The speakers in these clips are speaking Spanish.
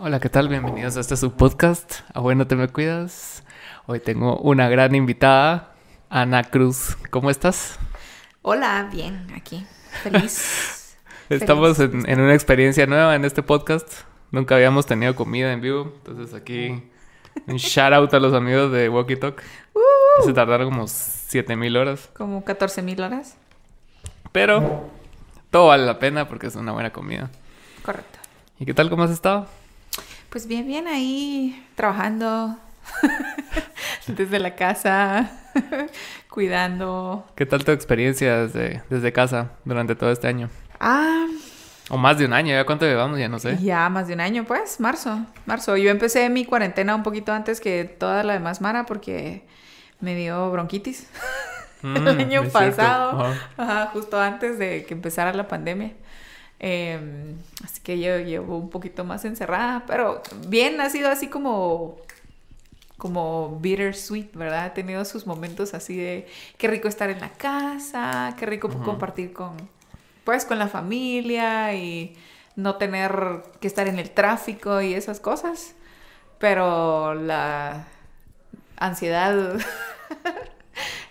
Hola, ¿qué tal? Bienvenidos a este su podcast. A bueno, te me cuidas. Hoy tengo una gran invitada, Ana Cruz. ¿Cómo estás? Hola, bien, aquí. Feliz. Estamos en, en una experiencia nueva en este podcast. Nunca habíamos tenido comida en vivo. Entonces aquí un shout out a los amigos de Walkie Talk. Uh, Se tardaron como 7000 horas. como 14 mil horas. Pero todo vale la pena porque es una buena comida. Correcto. ¿Y qué tal? ¿Cómo has estado? Pues bien, bien ahí trabajando desde la casa, cuidando. ¿Qué tal tu experiencia desde, desde casa durante todo este año? Ah, O más de un año, ¿ya cuánto llevamos? Ya no sé. ya más de un año, pues, marzo. Marzo. Yo empecé mi cuarentena un poquito antes que toda la demás Mara porque me dio bronquitis Mm, el año es cierto. pasado. Ajá, justo antes de que empezara la pandemia. Eh, así que yo llevo un poquito más encerrada, pero bien, ha sido así como como bittersweet, ¿verdad? Ha tenido sus momentos así de qué rico estar en la casa, qué rico compartir con pues con la familia y no tener que estar en el tráfico y esas cosas. Pero la ansiedad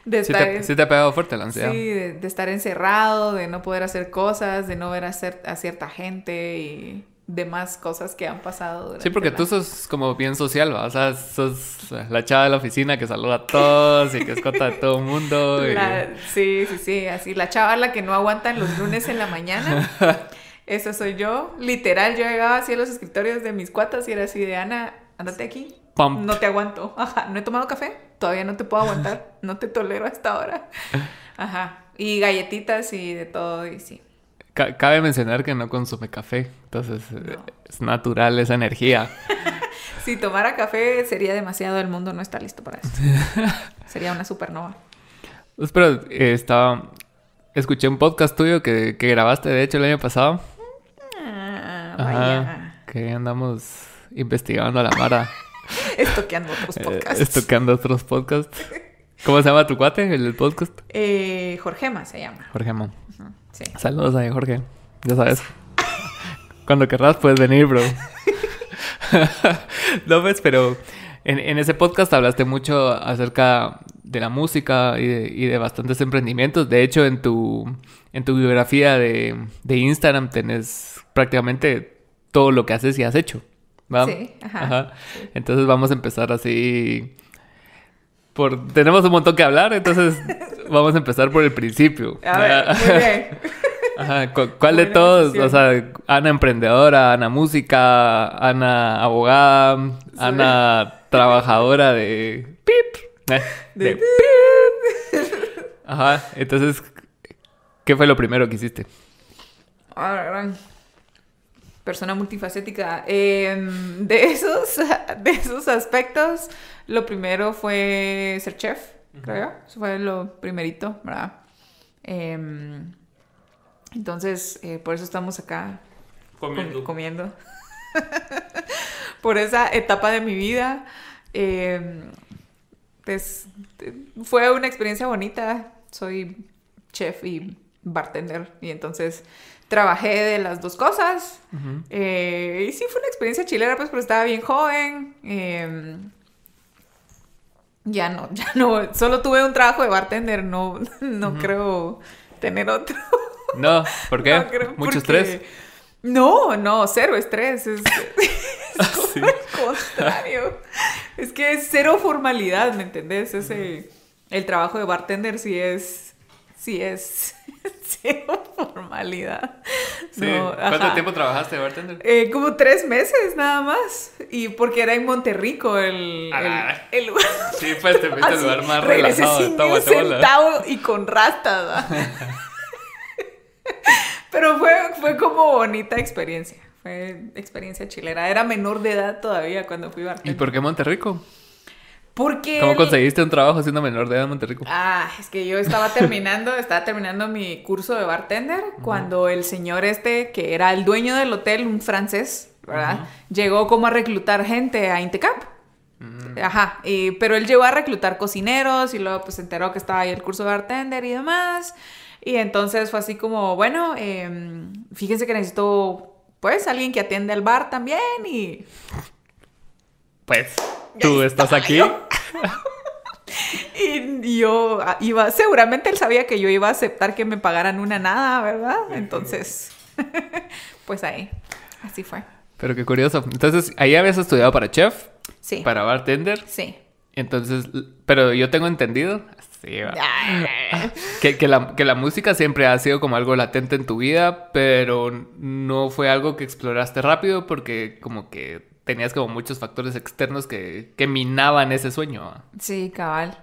de Sí estar te, en- sí te ha pegado fuerte la ansiedad. Sí, de, de estar encerrado, de no poder hacer cosas, de no ver a, a cierta gente y demás cosas que han pasado. Sí, porque la- tú sos como bien social, ¿va? O sea, sos la chava de la oficina que saluda a todos y que escota a todo el mundo. y- La- Sí, sí, sí, así. La chava la que no aguantan los lunes en la mañana. Esa soy yo. Literal, yo llegaba así a los escritorios de mis cuatas y era así de Ana, andate aquí. Pump. No te aguanto. Ajá, no he tomado café. Todavía no te puedo aguantar. No te tolero hasta ahora. Ajá. Y galletitas y de todo, y sí. Ca- cabe mencionar que no consume café, entonces eh, No. es natural esa energía. Si tomara café sería demasiado, el mundo no está listo para eso. sería una supernova. Pues, pero eh, estaba... Escuché un podcast tuyo que, que grabaste, de hecho, el año pasado. Ah, Ajá. vaya. Que andamos investigando a la Mara. Estoqueando otros eh, podcasts. Estocando otros podcasts. ¿Cómo se llama tu cuate, el del podcast? Eh, Jorgema se llama. Jorge Mo. Ujú, Sí. Saludos a Jorge. Ya sabes. Cuando querrás puedes venir, bro. no, pues, pero en, en ese podcast hablaste mucho acerca de la música y de, y de bastantes emprendimientos. De hecho, en tu, en tu biografía de, de Instagram tenés prácticamente todo lo que haces y has hecho. ¿Va? Sí, ajá. Entonces vamos a empezar así. Por, tenemos un montón que hablar, entonces vamos a empezar por el principio. A ver, muy bien. Ajá, cu- ¿cuál de todos? decisión. O sea, Ana emprendedora, Ana música, Ana abogada, Ana trabajadora de pip, eh, de, De pip. Ajá, entonces, ¿qué fue lo primero que hiciste? Persona multifacética. Em, de, esos, de esos aspectos, lo primero fue ser chef, creo. Eso fue lo primerito, ¿verdad? Em, entonces, eh, por eso estamos acá com- comiendo. por esa etapa de mi vida. em, pues, fue una experiencia bonita. Soy chef y bartender. Y entonces trabajé de las dos cosas. Eh, y sí, fue una experiencia chilera, pues, pero estaba bien joven. eh, ya no, ya no. Solo tuve un trabajo de bartender. No, no creo tener otro. No, ¿por qué? No creo, ¿Mucho estrés? No, no, cero estrés. Es, es todo Sí. al contrario. Es que es cero formalidad, ¿me entendés? Ese, el trabajo de bartender sí es, sí es cero formalidad. Sí. No, ¿Cuánto tiempo trabajaste de bartender? Eh, como tres meses nada más. Y porque era en Monterrico el, Ah. el, el lugar. Sí, pues te fuiste al lugar más relajado de sin Guatemala. centavo y con rastas. Pero fue, fue como bonita experiencia. Fue experiencia chilera. Era menor de edad todavía cuando fui ¿Y bartender. por qué Monterrico? Porque... ¿Cómo el- conseguiste un trabajo siendo menor de edad en Monterrico? Ah, es que yo estaba terminando, estaba terminando mi curso de bartender cuando el señor este, que era el dueño del hotel, un francés, ¿verdad? Llegó como a reclutar gente a Intecap. Mm. Ajá, y- pero él llegó a reclutar cocineros y luego pues se enteró que estaba ahí el curso de bartender y demás. Y entonces fue así como, bueno, em, fíjense que necesito pues alguien que atiende al bar también y... Pues tú estás aquí. y yo iba, seguramente él sabía que yo iba a aceptar que me pagaran una nada, ¿verdad? Entonces, pues ahí, así fue. Pero qué curioso. Entonces, ahí habías estudiado para chef. Sí. Para bartender. Sí. Entonces, pero yo tengo entendido sí, que, que, la, que la música siempre ha sido como algo latente en tu vida, pero no fue algo que exploraste rápido porque como que tenías como muchos factores externos que, que minaban ese sueño. Sí, cabal.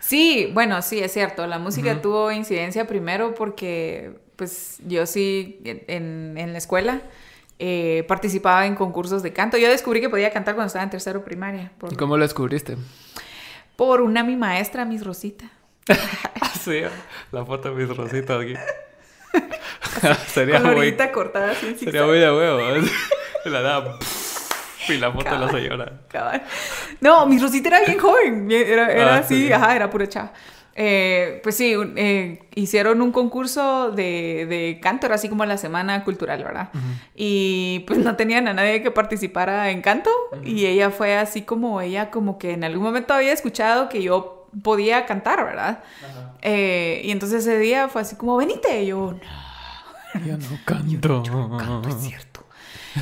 Sí, bueno, sí, es cierto. La música tuvo incidencia primero porque, pues, yo sí, en, en la escuela eh, participaba en concursos de canto. Yo descubrí que podía cantar cuando estaba en tercero primaria. ¿Y cómo lo descubriste? Por una mi maestra, Miss Rosita. sí, la foto de Miss Rosita aquí. sería muy... cortada así Sería muy de huevo. la da... Y la foto de la señora. No, Miss Rosita era bien joven. Era, era ah, así, ajá, era pura chava. Eh, pues sí, eh, hicieron un concurso de, de, canto, era así como la semana cultural, ¿verdad? Y pues no tenían a nadie que participara en canto y ella fue así como ella como que en algún momento había escuchado que yo podía cantar, ¿verdad? Eh, y entonces ese día fue así como, venite, y yo, no, yo no canto. Yo, no canto, es cierto.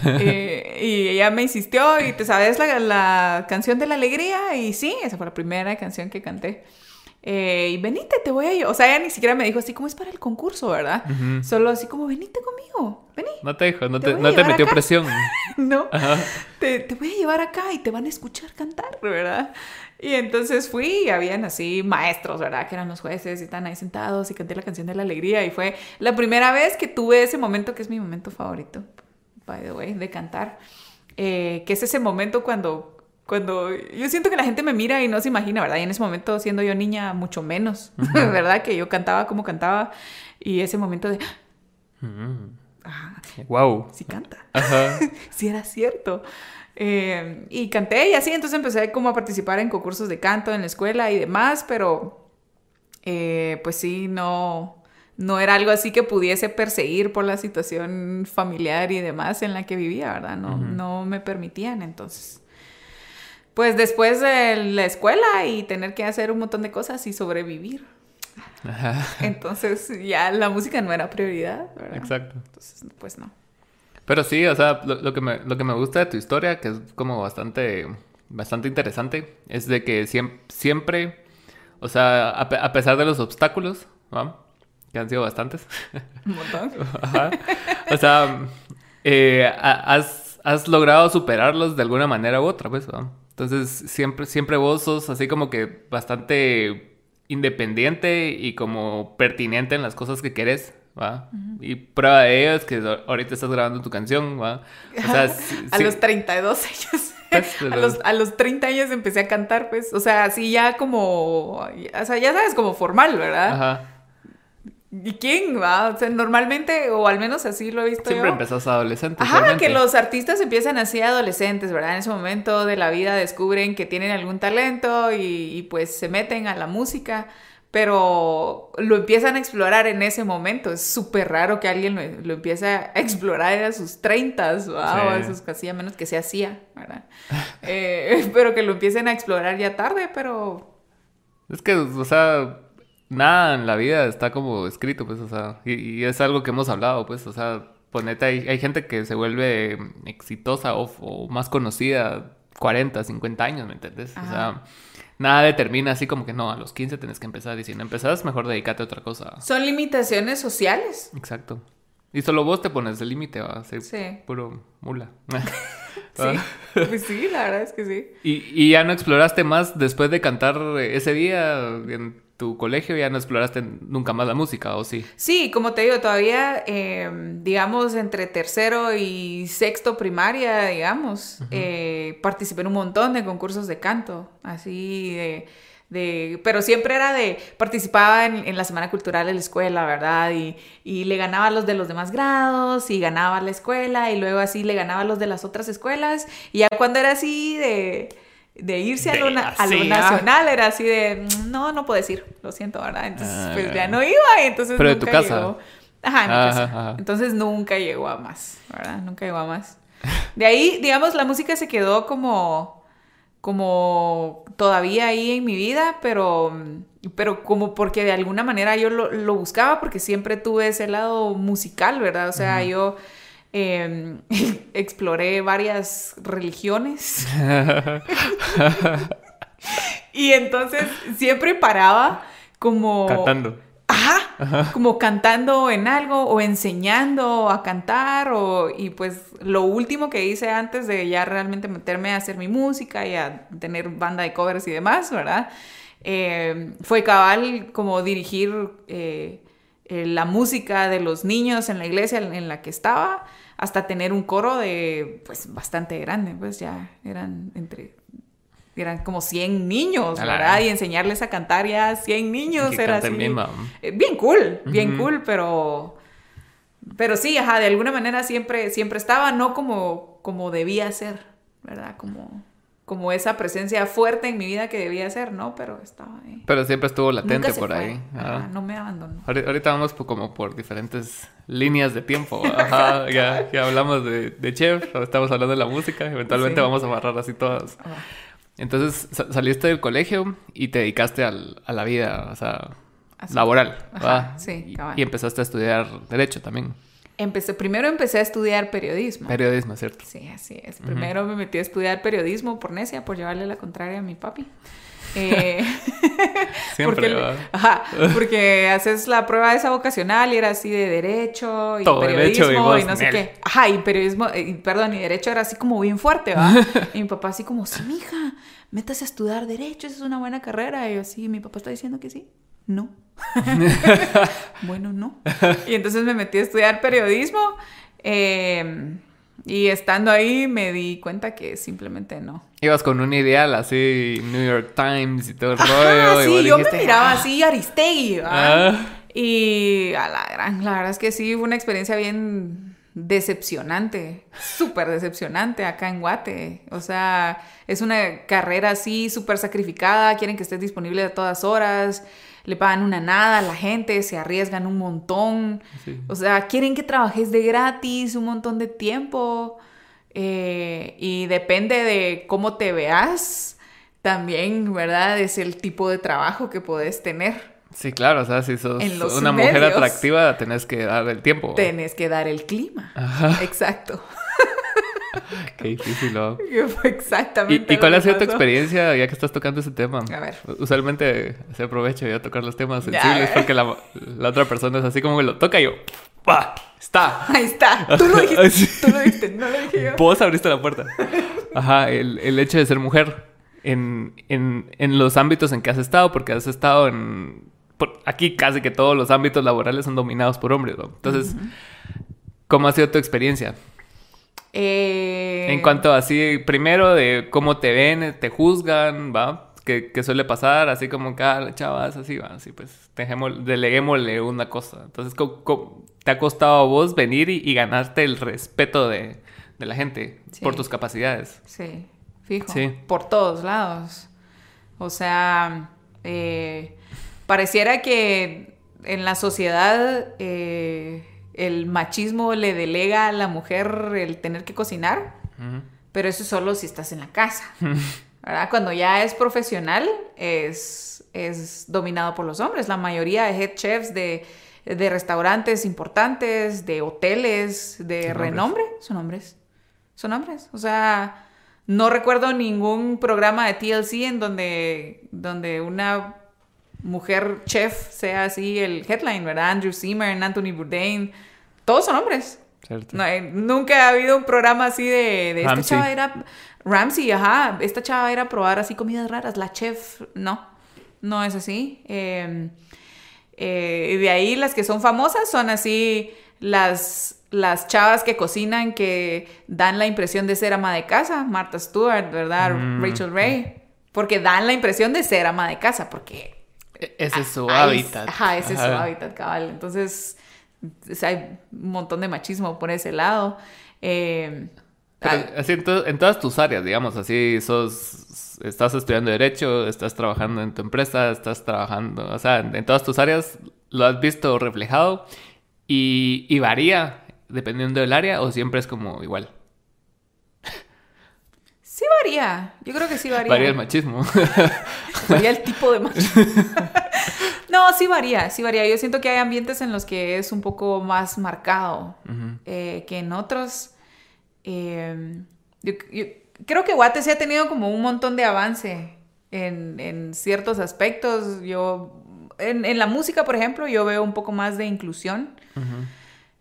y ella me insistió y te sabes la, la canción de la alegría y sí, esa fue la primera canción que canté. Eh, y venite, te voy a ir. O sea, ella ni siquiera me dijo así como es para el concurso, ¿verdad? Solo así como, venite conmigo, vení. No te dijo, no te, no te metió presión. no, te, te, voy a llevar acá y te van a escuchar cantar, ¿verdad? Y entonces fui y habían así maestros, ¿verdad? Que eran los jueces y están ahí sentados y canté la canción de la alegría. Y fue la primera vez que tuve ese momento que es mi momento favorito, by the way, de cantar. Eh, que es ese momento cuando cuando yo siento que la gente me mira y no se imagina, ¿verdad? Y en ese momento, siendo yo niña, mucho menos, ¿verdad? Que yo cantaba como cantaba y ese momento de... wow. Sí canta. Ajá. sí era cierto. Eh, y canté y así, entonces empecé como a participar en concursos de canto en la escuela y demás, pero eh, pues sí, no, no era algo así que pudiese perseguir por la situación familiar y demás en la que vivía, ¿verdad? No, no me permitían, entonces pues después de la escuela y tener que hacer un montón de cosas y sobrevivir. Entonces ya la música no era prioridad, ¿verdad? Exacto. Entonces, pues no. Pero sí, o sea, lo, que me, lo que me gusta de tu historia, que es como bastante, bastante interesante, es de que siempre, siempre o sea, a, pesar de los obstáculos, ¿no? Que han sido bastantes. Un montón. O sea, eh, has, has, logrado superarlos de alguna manera u otra, pues, ¿no? Entonces, siempre, siempre vos sos así como que bastante independiente y como pertinente en las cosas que querés, ¿va? Y prueba de ello es que ahorita estás grabando tu canción, ¿va? O sea, a los 32 años. Pues, a, los, a los 30 años empecé a cantar, pues, o sea, así ya como, o sea, ya sabes, como formal, ¿verdad? Ajá. ¿Y quién va? O sea, normalmente, o al menos así lo he visto Siempre empezás adolescente. Ajá, que los artistas empiezan así adolescentes, ¿verdad? En ese momento de la vida descubren que tienen algún talento y, pues se meten a la música, pero lo empiezan a explorar en ese momento. Es súper raro que alguien lo, empiece a explorar a sus 30, o a sus casi a menos que se hacía, ¿verdad? Eh, pero que lo empiecen a explorar ya tarde, pero... Es que, o sea nada en la vida está como escrito, pues, o sea, y, es algo que hemos hablado, pues, o sea, ponete, hay, hay gente que se vuelve exitosa o, más conocida 40, 50 años, ¿me entiendes? O sea, nada determina así como que no, a los 15 tienes que empezar diciendo, empezás, mejor dedícate a otra cosa. Son limitaciones sociales. Exacto. Y solo vos te pones el límite, va a ser puro mula. sí, pues sí, la verdad es que sí. ¿Y, ¿Y, ya no exploraste más después de cantar ese día en tu colegio ya no exploraste nunca más la música, ¿o sí? Sí, como te digo, todavía, em, digamos, entre tercero y sexto primaria, digamos, eh, participé en un montón de concursos de canto, así de... De, pero siempre era de, participaba en, la Semana Cultural de la escuela, ¿verdad? Y, y, le ganaba a los de los demás grados y ganaba la escuela y luego así le ganaba a los de las otras escuelas. Y ya cuando era así de, de irse a, lo, nacional era así de, mm, no, no puedes ir, lo siento, ¿verdad? Entonces, pues ya ah. no iba y entonces Pero de tu casa. Ajá, en mi Ajá, casa. ajá. Entonces nunca llegó a más, ¿verdad? Nunca llegó a más. De ahí, digamos, la música se quedó como, como todavía ahí en mi vida, pero, pero como porque de alguna manera yo lo, lo buscaba, porque siempre tuve ese lado musical, ¿verdad? O sea, yo eh, exploré varias religiones. y entonces siempre paraba como... Cantando. Ajá, como cantando en algo o enseñando a cantar o y pues lo último que hice antes de ya realmente meterme a hacer mi música y a tener banda de covers y demás, ¿verdad? Eh, fue cabal como dirigir eh, eh, la música de los niños en la iglesia en la que estaba hasta tener un coro de pues bastante grande, pues ya eran entre eran como 100 niños, la ¿verdad? Y enseñarles a cantar ya a 100 niños Que era así. bien. Eh, Bien cool, bien cool, pero pero sí, ajá, de alguna manera siempre siempre estaba no como como debía ser, ¿verdad? Como como esa presencia fuerte en mi vida que debía ser, ¿no? Pero estaba ahí. Pero siempre estuvo latente por fue. ahí. Ajá, Ajá. no me abandonó. Ahori- Ahorita vamos por- como por diferentes líneas de tiempo. Ajá, ya, ya hablamos de, de chef, ahora estamos hablando de la música, eventualmente Sí. vamos a amarrar así todas. Ah, Entonces sa- saliste del colegio y te dedicaste al- a la vida, o sea, Así. laboral. Ajá, sí, y, y empezaste a estudiar Derecho también. Empecé, primero empecé a estudiar periodismo. Periodismo, ¿cierto? Sí, así es. Primero me metí a estudiar periodismo por necia, por llevarle la contraria a mi papi. Eh, Siempre, porque, ¿va? ajá, porque haces la prueba esa vocacional y era así de derecho y Todo periodismo derecho y vos, no sé qué. Ajá, y periodismo, eh, y, perdón, y derecho era así como bien fuerte, ¿va? Y mi papá así como, sí, mija, métase a estudiar derecho, esa es una buena carrera. Y yo, sí, mi papá está diciendo que sí. No. bueno, no. Y entonces me metí a estudiar periodismo. eh, y estando ahí me di cuenta que simplemente no. Ibas con un ideal así, New York Times y todo el rollo. Ajá, y sí, vos yo dijiste, me miraba "Ah". así Aristegui. Ah. Y a la gran, la verdad es que sí, fue una experiencia bien decepcionante, súper decepcionante acá en Guate. O sea, es una carrera así súper sacrificada, quieren que estés disponible a todas horas, le pagan una nada a la gente, se arriesgan un montón. Sí. O sea, quieren que trabajes de gratis un montón de tiempo. eh, y depende de cómo te veas, también, ¿verdad? Es el tipo de trabajo que puedes tener. Sí, claro, o sea, si sos una mujer atractiva, tenés que dar el tiempo. Tenés que dar el clima. Ajá. Exacto. Qué difícil, ¿no? Que fue ¿Y, exactamente. y cuál ha sido tu experiencia ya que estás tocando ese tema? A ver. Usualmente se aprovecha ya tocar los temas sensibles ver. porque la, la otra persona es así como que lo toca y yo, ¡pa! ¡Está! Ahí está. Tú lo dijiste. Tú lo dijiste. No lo dije yo. Vos abriste la puerta. Ajá, el, el hecho de ser mujer en, en, en los ámbitos en que has estado, porque has estado en... por- aquí casi que todos los ámbitos laborales son dominados por hombres, ¿no? Entonces, ¿cómo ha sido tu experiencia? Eh, En cuanto así, primero de cómo te ven, te juzgan, ¿va? Que, que suele pasar, así como cada chava es así, va, así pues, deleguémosle una cosa. Entonces, ¿cómo- cómo te ha costado a vos venir y, y ganarte el respeto de, de la gente Sí. por tus capacidades? Sí, fijo. Sí. Por todos lados. O sea, eh, pareciera que en la sociedad eh, el machismo le delega a la mujer el tener que cocinar, pero eso es solo si estás en la casa. ¿verdad? Cuando ya es profesional, es, es dominado por los hombres. La mayoría de head chefs de, de restaurantes importantes, de hoteles de Son hombres. renombre, son hombres. Son hombres. O sea, no recuerdo ningún programa de TLC en donde, donde una mujer chef sea así el headline, ¿verdad? Andrew Zimmern, Anthony Bourdain, todos son hombres. No, nunca ha habido un programa así de, de esta chava era Ramsey, ajá, esta chava va a ir a probar así comidas raras, la chef, no, no es así. Eh, eh, y de ahí las que son famosas son así las, las chavas que cocinan que dan la impresión de ser ama de casa, Martha Stewart, ¿verdad? Mm. Rachel Ray, porque dan la impresión de ser ama de casa, porque Ese es su Ahí- hábitat. Ajá, ese es su hábitat, cabal. Entonces, o sea, hay un montón de machismo por ese lado. Eh, Pero ah, así en, to- en todas tus áreas, digamos, así sos, estás estudiando derecho, estás trabajando en tu empresa, estás trabajando, o sea, en, en todas tus áreas lo has visto reflejado Y, y varía dependiendo del área o siempre es como igual. Sí varía. Yo creo que sí varía. Varía el machismo. varía el tipo de machismo. no, sí varía, sí varía. Yo siento que hay ambientes en los que es un poco más marcado eh, que en otros. Eh, yo, creo que Guate sí ha tenido como un montón de avance en, en ciertos aspectos. Yo, en, en, la música, por ejemplo, yo veo un poco más de inclusión.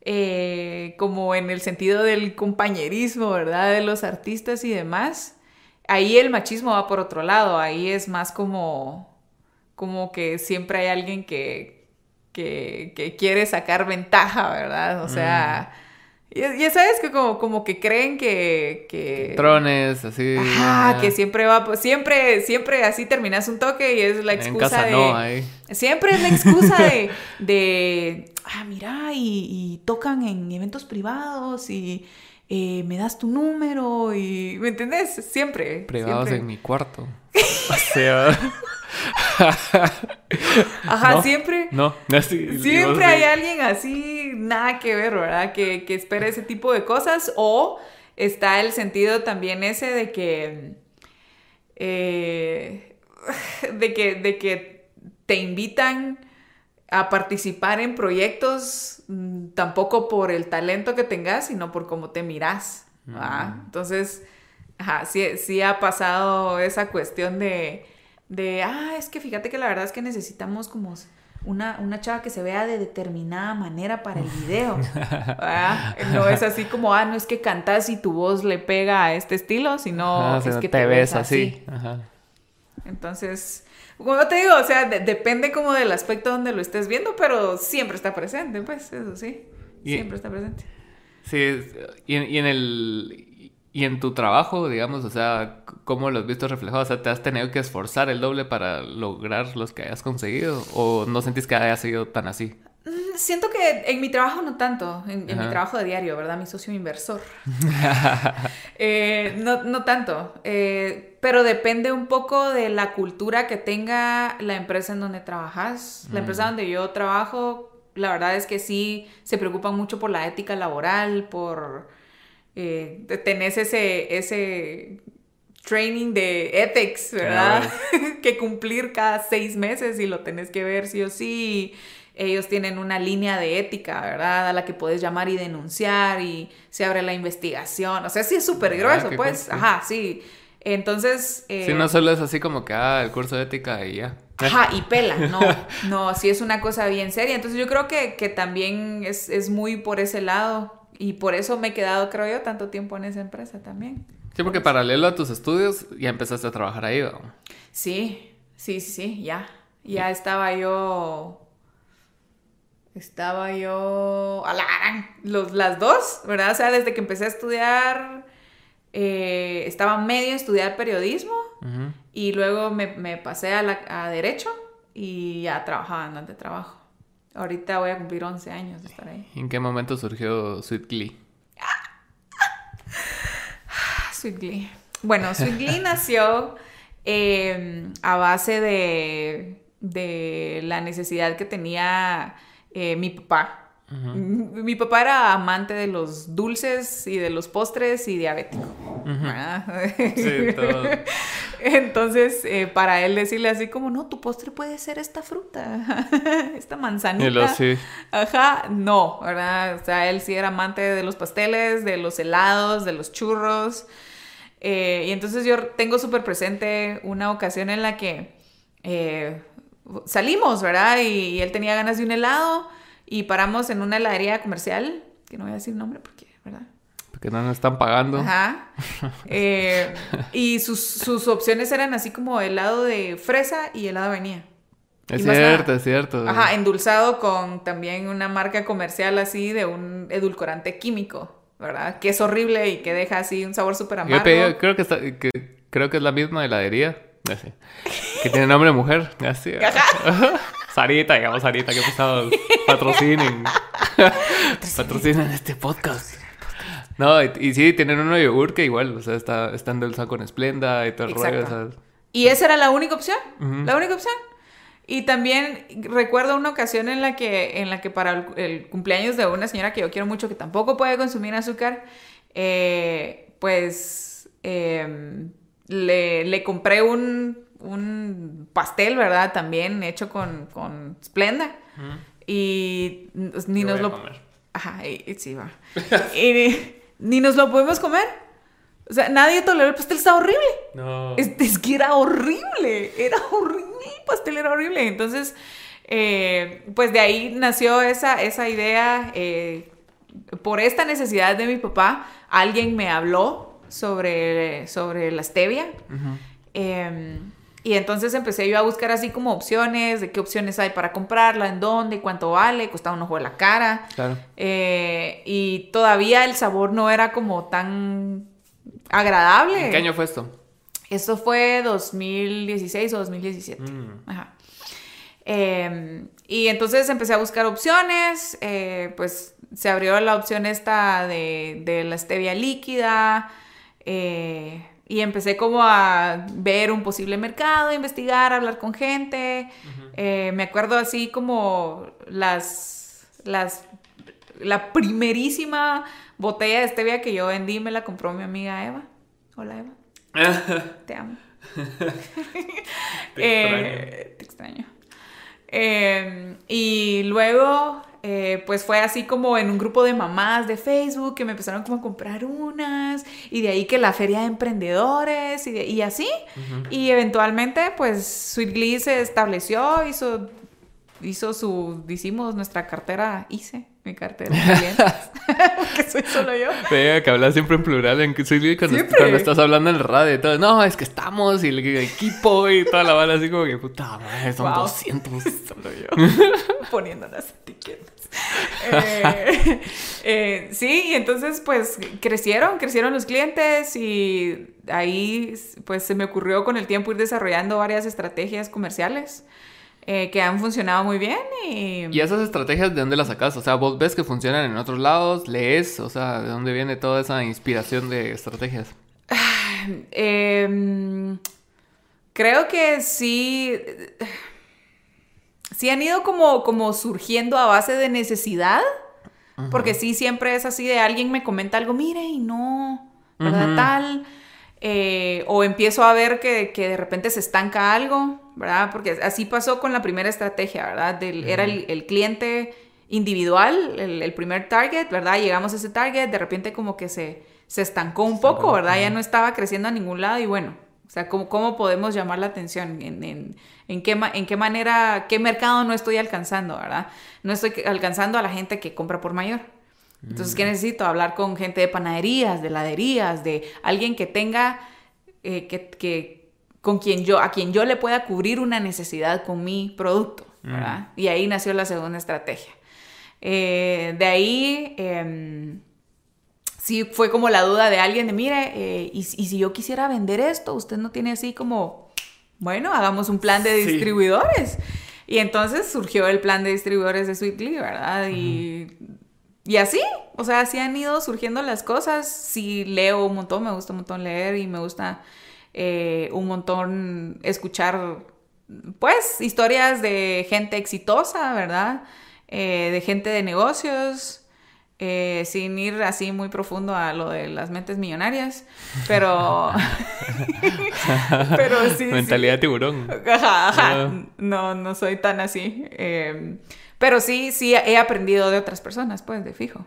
Eh, como en el sentido del compañerismo, ¿verdad? De los artistas y demás. Ahí el machismo va por otro lado, ahí es más como, como que siempre hay alguien que, que, quiere sacar ventaja, ¿verdad? O sea... Mm. Ya, sabes que como, como que creen que, que... Trones, así. Ajá, que siempre va, pues, siempre, siempre así terminas un toque y es la excusa de... No, ahí. Siempre es la excusa de, de ah, mira, y, tocan en eventos privados y eh, me das tu número y, ¿me entendés? Siempre. Privados en mi cuarto. Ajá, siempre. No, Siempre hay alguien así, nada que ver, ¿verdad? Que, que espera ese tipo de cosas. O está el sentido también ese de que. Eh, de que, de que te invitan a participar en proyectos mm, tampoco por el talento que tengas, sino por cómo te miras. Mm. Entonces, ajá, sí, sí ha pasado esa cuestión de de, ah, es que fíjate que la verdad es que necesitamos como una, una chava que se vea de determinada manera para el video. No es así como, ah, no es que cantas y tu voz le pega a este estilo, sino es que te, ves así. Entonces, como te digo, o sea, depende como del aspecto donde lo estés viendo, pero siempre está presente, pues, eso sí. siempre está presente. Sí, y y en el y en tu trabajo, digamos, o sea, ¿cómo lo has visto reflejado? O sea, ¿te has tenido que esforzar el doble para lograr los que hayas conseguido? ¿O no sentís que haya sido tan así? Mm, siento que en mi trabajo no tanto, en, mi trabajo de diario, ¿verdad? Mi socio inversor. Eh, no, no, tanto, eh, pero depende un poco de la cultura que tenga la empresa en donde trabajas. La empresa mm. donde yo trabajo, la verdad es que sí se preocupan mucho por la ética laboral, por eh, tenés ese, ese training de ethics, ¿verdad? que cumplir cada seis meses y lo tenés que ver sí o sí. Ellos tienen una línea de ética, ¿verdad? A la que puedes llamar y denunciar y se abre la investigación. O sea, sí es súper ah, grueso, pues. Ajá, sí. Entonces... Eh... Sí, no solo es así como que, ah, el curso de ética y ya. Ajá, y pela, no, no, sí es una cosa bien seria. Entonces yo creo que, que también es, es muy por ese lado. Y por eso me he quedado, creo yo, tanto tiempo en esa empresa también. Sí, porque paralelo a tus estudios ya empezaste a trabajar ahí, ¿no? Sí, sí, sí, ya. Ya estaba yo... Estaba yo... Los, las dos, ¿verdad? O sea, desde que empecé a estudiar... Eh, estaba medio a estudiar periodismo y luego me, me pasé a, la, a Derecho y ya trabajaba en donde trabajo. Ahorita voy a cumplir 11 años de estar ahí. ¿En qué momento surgió Sweet Glee? Sweet Glee. Bueno, Sweet Glee nació em, a base de, de, la necesidad que tenía eh, mi papá. Mi papá era amante de los dulces y de los postres y diabético. Sí, todo. Entonces, eh, para él decirle así como, no, tu postre puede ser esta fruta, esta manzanita. sí. Ajá, no, ¿verdad? O sea, él sí era amante de los pasteles, de los helados, de los churros. Eh, y entonces yo tengo súper presente una ocasión en la que eh, salimos, ¿verdad? Y, él tenía ganas de un helado y paramos en una heladería comercial, que no voy a decir nombre porque, ¿verdad? que no nos están pagando. Ajá. Eh, y sus, opciones eran así como helado de fresa y helado de vainilla. Es cierto, es cierto. Ajá, endulzado con también una marca comercial así de un edulcorante químico, ¿verdad? Que es horrible y que deja así un sabor súper amargo. Yo creo que, que, creo que es la misma heladería. Así, que tiene nombre de mujer. Así. Sarita, digamos Sarita, que pesado. Patrocinen. Patrocinen este podcast. No, y, sí, tienen uno yogur que igual, o sea, está, está endulzado con esplenda y todo el rollo. Y esa era la única opción, la única opción. Y también recuerdo una ocasión en la que, en la que para el, el cumpleaños de una señora que yo quiero mucho, que tampoco puede consumir azúcar, eh, pues em, le, le compré un, un pastel, ¿verdad? También hecho con, con Splenda. Y ni Yo nos voy a lo... comer. Ajá, y, y sí, va. y ni, ni nos lo podemos comer. O sea, nadie toleró el pastel, está horrible. No. Es, es que era horrible, era horrible, el pastel era horrible. Entonces, eh, pues de ahí nació esa, esa idea. eh, por esta necesidad de mi papá, alguien me habló sobre, sobre la stevia. Eh, y entonces empecé yo a buscar así como opciones, de qué opciones hay para comprarla, en dónde, cuánto vale, costaba un ojo de la cara. Claro. Eh, y todavía el sabor no era como tan agradable. ¿En qué año fue esto? Esto fue 2016 o 2017. Mm. Ajá. Eh, y entonces empecé a buscar opciones, eh, pues se abrió la opción esta de, de la stevia líquida eh, y empecé como a ver un posible mercado, investigar, hablar con gente. Eh, me acuerdo así como las, las, la primerísima botella de stevia que yo vendí me la compró mi amiga Eva. Hola Eva, te amo. Te Eh, te extraño. Eh, y luego, eh, pues fue así como en un grupo de mamás de Facebook que me empezaron como a comprar unas y de ahí que la feria de emprendedores y, de- y así. Y eventualmente, pues Sweet Glee se estableció, hizo, hizo su, hicimos nuestra cartera, hice mi cartera porque soy solo yo. Que hablas siempre en plural, en que soy cuando, Siempre. cuando estás hablando en el radio y todo. No, es que estamos y el equipo y toda la bala así como que puta madre, son Wow. 200. Solo yo. Poniendo las etiquetas. Eh, eh, sí, y entonces pues crecieron, crecieron los clientes y ahí pues se me ocurrió con el tiempo ir desarrollando varias estrategias comerciales eh, que han funcionado muy bien y... ¿Y esas estrategias de dónde las sacas? O sea, vos ves que funcionan en otros lados, lees, o sea, ¿de dónde viene toda esa inspiración de estrategias? Em, creo que sí. Sí han ido como, como surgiendo a base de necesidad. Porque sí, siempre es así de alguien me comenta algo, mire, y no, ¿verdad? Tal. Eh, o empiezo a ver que, que de repente se estanca algo, ¿verdad? Porque así pasó con la primera estrategia, ¿verdad? Del- Era el, el cliente individual, el, el primer target, ¿verdad? Llegamos a ese target, de repente como que se, se estancó un poco, ¿verdad? Ya no estaba creciendo a ningún lado y bueno, o sea, ¿cómo, cómo podemos llamar la atención? ¿En, en, en qué, ¿En qué manera, qué mercado no estoy alcanzando, ¿verdad? No estoy alcanzando a la gente que compra por mayor. Entonces, ¿qué necesito? Hablar con gente de panaderías, de heladerías, de alguien que tenga, eh, que, que- con quien yo, a quien yo le pueda cubrir una necesidad con mi producto, ¿verdad? Y ahí nació la segunda estrategia. Eh, de ahí, em, sí fue como la duda de alguien de, mire, eh, y, y si yo quisiera vender esto, usted no tiene así como, bueno, hagamos un plan de Sí. distribuidores. Y entonces surgió el plan de distribuidores de Sweetly, ¿verdad? Y, y así, o sea, así han ido surgiendo las cosas. Sí leo un montón, me gusta un montón leer y me gusta eh, un montón escuchar, pues, historias de gente exitosa, ¿verdad? Eh, de gente de negocios, eh, sin ir así muy profundo a lo de las mentes millonarias, pero... pero sí, sí. Mentalidad de tiburón. Ajá, ajá. Ah. No, no soy tan así. eh, pero sí, sí he aprendido de otras personas, pues, de fijo.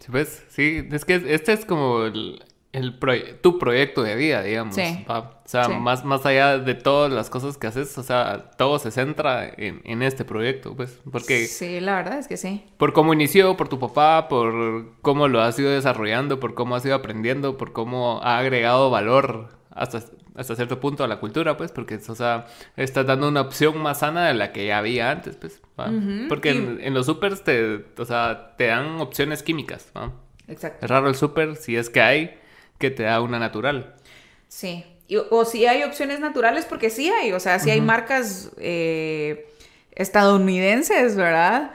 Sí, pues, sí, es que este es como el, el proye- tu proyecto de vida, digamos. Sí. O sea, Sí. más, más allá de todas las cosas que haces, o sea, todo se centra en, en este proyecto, pues, porque Sí, la verdad es que sí. por cómo inició, por tu papá, por cómo lo has ido desarrollando, por cómo has ido aprendiendo, por cómo ha agregado valor hasta, hasta cierto punto a la cultura, pues, porque, o sea, estás dando una opción más sana de la que ya había antes, pues, Porque y- en, en los supers te, o sea, te dan opciones químicas, ¿va? Exacto. Es raro el súper, si es que hay, que te da una natural. Sí. Y- o si hay opciones naturales, porque sí hay, o sea, sí hay marcas eh, estadounidenses, ¿verdad?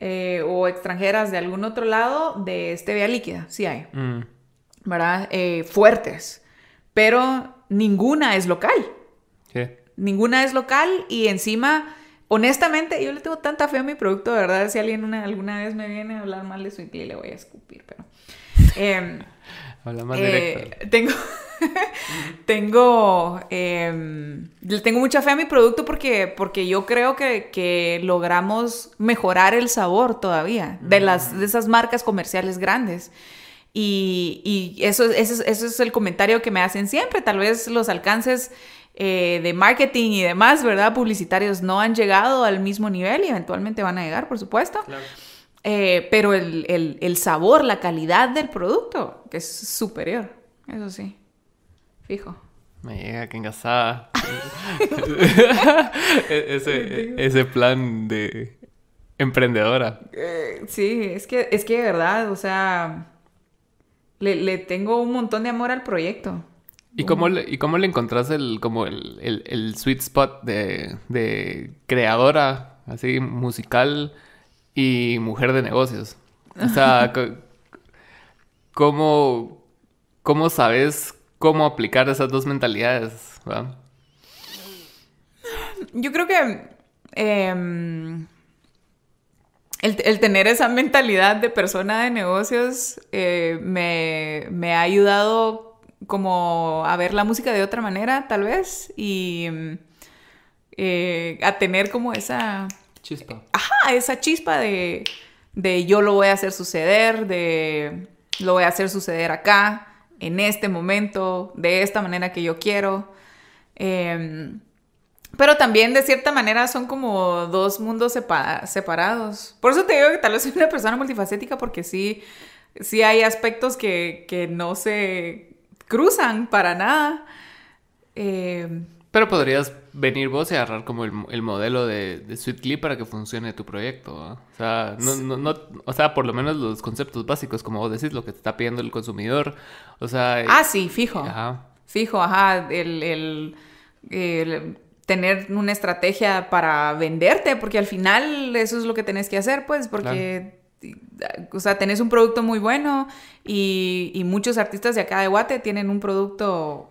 Eh, o extranjeras de algún otro lado de stevia líquida, sí hay, Mm, ¿verdad? Eh, fuertes, pero ninguna es local. sí. Ninguna es local y encima honestamente, yo le tengo tanta fe a mi producto, de verdad. Si alguien una, alguna vez me viene a hablar mal de Sweetly, le voy a escupir, pero. Habla más eh, directo. tengo. tengo. em, tengo mucha fe a mi producto porque, porque yo creo que, que logramos mejorar el sabor todavía de, las, de esas marcas comerciales grandes. Y, y eso, eso, es- eso es el comentario que me hacen siempre. Tal vez los alcances eh, de marketing y demás, ¿verdad? Publicitarios no han llegado al mismo nivel y eventualmente van a llegar, por supuesto. Eh, pero el, el- el sabor, la calidad del producto, que es superior. Eso sí. Fijo. Me llega que engasada. E- ese, ese plan de emprendedora. Eh, sí, es que, es que de verdad, o sea, le, le tengo un montón de amor al proyecto. ¿Y cómo le, y cómo le encontrás el, como el, el, el sweet spot de, de creadora, así, musical y mujer de negocios? O sea, ¿cómo, cómo sabes cómo aplicar esas dos mentalidades? va? Yo creo que em, el, el tener esa mentalidad de persona de negocios eh, me, me ha ayudado como a ver la música de otra manera, tal vez, y em, eh, a tener como esa, Chispa. ajá, esa chispa de, de yo lo voy a hacer suceder, de lo voy a hacer suceder acá, en este momento, de esta manera que yo quiero. Em, pero también de cierta manera son como dos mundos sepa- separados. Por eso te digo que tal vez soy una persona multifacética porque sí, sí hay aspectos que, que no se cruzan para nada. Em, Pero podrías venir vos y agarrar como el, el modelo de, de Sweetly para que funcione tu proyecto. O sea, no, no, no- o sea, por lo menos los conceptos básicos, como vos decís, lo que te está pidiendo el consumidor. O sea, eh, ah, sí, fijo. ajá. Fijo, ajá, el, el- el tener una estrategia para venderte, porque al final eso es lo que tenés que hacer, pues, porque, o sea, tenés un producto muy bueno y, y muchos artistas de acá de Guate tienen un producto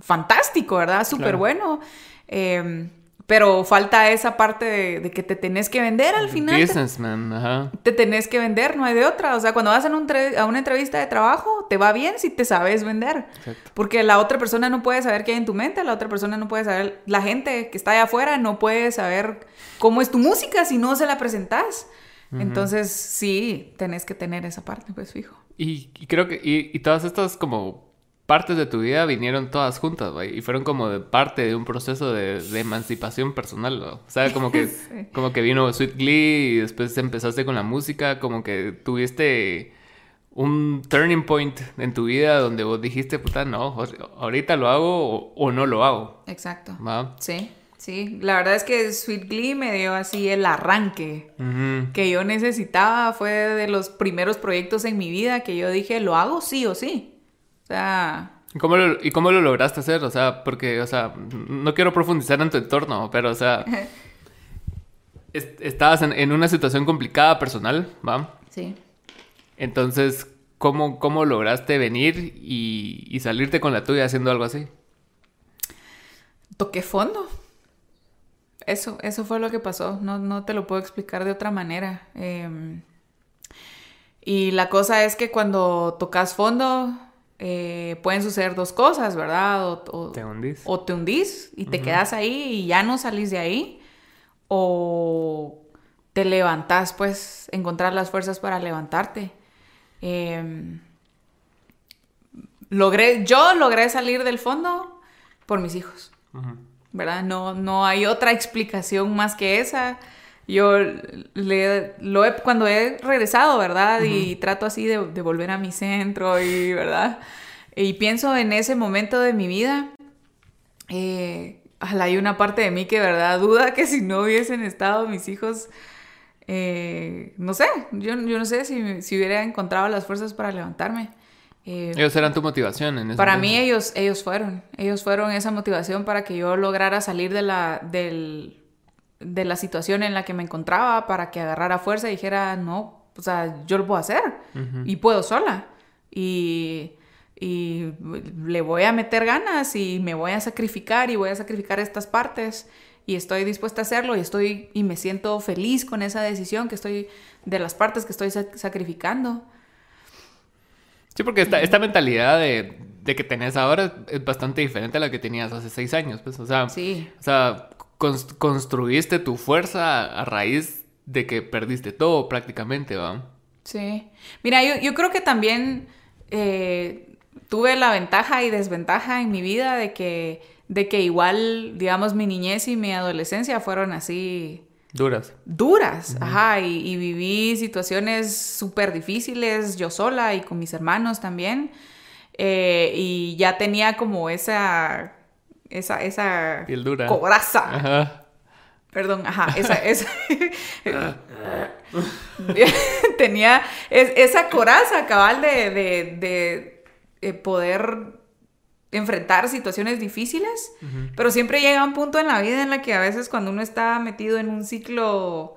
fantástico, ¿verdad? Súper Claro. bueno. Eh, pero falta esa parte de, de que te tenés que vender al final. Businessman, ajá. te tenés que vender, no hay de otra. O sea, cuando vas a, un tre- a una entrevista de trabajo, te va bien si te sabes vender. Exacto. Porque la otra persona no puede saber qué hay en tu mente, la otra persona no puede saber, la gente que está allá afuera no puede saber cómo es tu música si no se la presentas. Entonces, sí, tenés que tener esa parte, pues fijo. Y, y creo que, y, y todas estas como partes de tu vida vinieron todas juntas, güey, y fueron como de parte de un proceso de, de emancipación personal, ¿no? O sea, como que, Sí. como que vino Sweet Glee y después empezaste con la música, como que tuviste un turning point en tu vida donde vos dijiste, puta, no, ahorita lo hago o, o no lo hago, Exacto. ¿va? Sí, sí. La verdad es que Sweet Glee me dio así el arranque que yo necesitaba. Fue de los primeros proyectos en mi vida que yo dije, lo hago sí o sí. O sea, ¿Y cómo, lo, ¿Y cómo lo lograste hacer? O sea, porque, o sea, no quiero profundizar en tu entorno, pero, o sea, es- estabas en, en una situación complicada personal, ¿va? sí. Entonces, ¿cómo, cómo lograste venir y, y salirte con la tuya haciendo algo así? Toqué fondo. Eso, eso fue lo que pasó. No, no te lo puedo explicar de otra manera. Em, y la cosa es que cuando tocas fondo, eh, pueden suceder dos cosas, ¿verdad? O, o- ¿Te hundís? o te hundís y te quedas ahí y ya no salís de ahí. O te levantás, pues, encontrar las fuerzas para levantarte. Em, logré, yo logré salir del fondo por mis hijos. ¿verdad? No, no hay otra explicación más que esa. Yo le, lo he, cuando he regresado, ¿verdad? Y trato así de, de volver a mi centro y, ¿verdad? Y pienso en ese momento de mi vida. Eh, hay una parte de mí que, ¿verdad? Duda que si no hubiesen estado mis hijos, eh, no sé, yo, yo no sé si, si hubiera encontrado las fuerzas para levantarme. Eh, Ellos eran tu motivación en ese para mí ellos, ellos fueron, ellos fueron esa motivación para que yo lograra salir de la, del- de la situación en la que me encontraba, para que agarrara fuerza y dijera, no, o sea, yo lo puedo hacer y puedo sola. Y, y le voy a meter ganas y me voy a sacrificar y voy a sacrificar estas partes y estoy dispuesta a hacerlo y estoy y me siento feliz con esa decisión que estoy de las partes que estoy sacrificando. Sí, porque esta, esta mentalidad de, de, que tenés ahora es bastante diferente a la que tenías hace seis años, pues, o sea, sí. o sea construiste tu fuerza a raíz de que perdiste todo prácticamente, ¿va? Sí. Mira, yo, yo creo que también eh, tuve la ventaja y desventaja en mi vida de que, de que igual, digamos, mi niñez y mi adolescencia fueron así... Duras. Duras, ajá, y, viví situaciones súper difíciles yo sola y con mis hermanos también. Eh, y ya tenía como esa, esa, esa Piel dura. coraza. Ajá. Perdón, ajá, esa, esa tenía esa coraza cabal de, de, eh, poder enfrentar situaciones difíciles, pero siempre llega un punto en la vida en la que a veces cuando uno está metido en un ciclo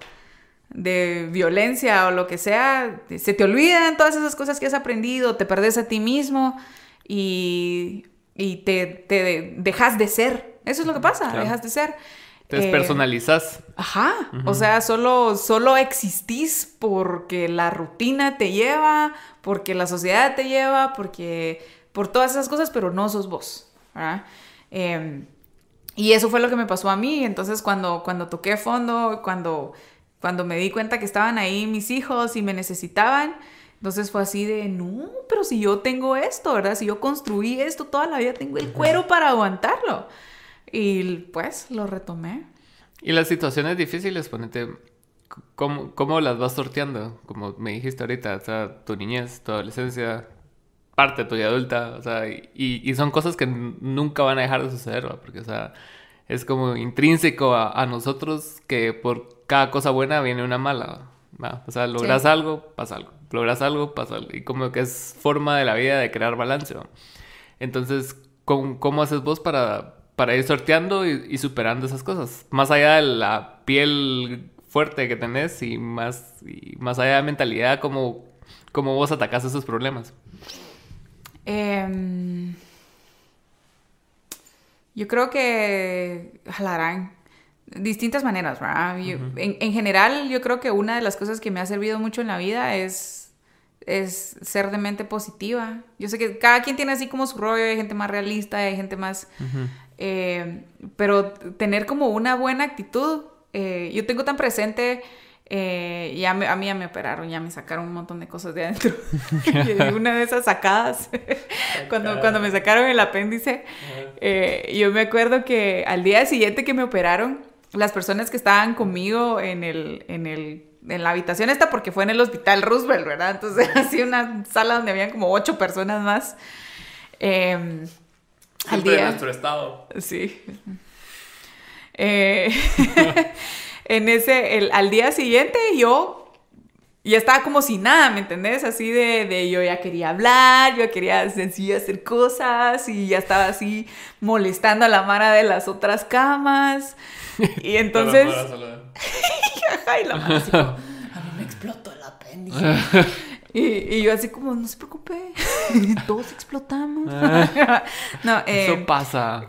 de violencia o lo que sea, se te olvidan todas esas cosas que has aprendido, te perdes a ti mismo y, y te, te dejas de ser. Eso es lo que pasa, dejas de ser. Te despersonalizas. Eh, ajá. O sea, solo, solo existís porque la rutina te lleva, porque la sociedad te lleva, porque. por todas esas cosas, pero no sos vos. Em, y eso fue lo que me pasó a mí. Entonces, cuando, cuando toqué fondo, cuando, cuando me di cuenta que estaban ahí mis hijos y me necesitaban. Entonces fue así de, no, pero si yo tengo esto, ¿verdad? Si yo construí esto toda la vida, tengo el cuero para aguantarlo. Y pues lo retomé. Y las situaciones difíciles, ponete, ¿cómo, ¿cómo, las vas sorteando? Como me dijiste ahorita, o sea, tu niñez, tu adolescencia, parte de tu vida adulta, o sea, y, y, son cosas que nunca van a dejar de suceder, ¿va? porque, o sea, es como intrínseco a, a, nosotros que por cada cosa buena viene una mala, ¿va? O sea, logras algo, pasa algo, logras algo, pasa algo, y como que es forma de la vida de crear balance. Entonces, ¿cómo, ¿cómo haces vos para para ir sorteando y, superando esas cosas. Más allá de la piel fuerte que tenés y más, y más allá de la mentalidad, ¿cómo, cómo vos atacás esos problemas? Em, yo creo que jalarán distintas maneras, ¿verdad? en, en, general, yo creo que una de las cosas que me ha servido mucho en la vida es, es ser de mente positiva. Yo sé que cada quien tiene así como su rollo, hay gente más realista, hay gente más... Eh, pero tener como una buena actitud. Eh, yo tengo tan presente, eh, ya a mí ya me operaron, ya me sacaron un montón de cosas de adentro. una de esas sacadas, cuando, cuando me sacaron el apéndice, yo me acuerdo que al día siguiente que me operaron, las personas que estaban conmigo en el, en el en la habitación esta porque fue en el hospital Roosevelt, ¿verdad? Entonces, así una sala donde habían como ocho personas más. Eh, al día. nuestro estado. Sí. Eh, en ese, el, al día siguiente yo ya estaba como si nada, ¿me entendés? Así de, de, yo ya quería hablar, yo quería sencillo hacer cosas y ya estaba así molestando a la Mara de las otras camas. Y entonces... y la Mara así a mí me explotó el apéndice. Y, yo así como, no se preocupe, todos explotamos. Ah. no, Eso eh, pasa.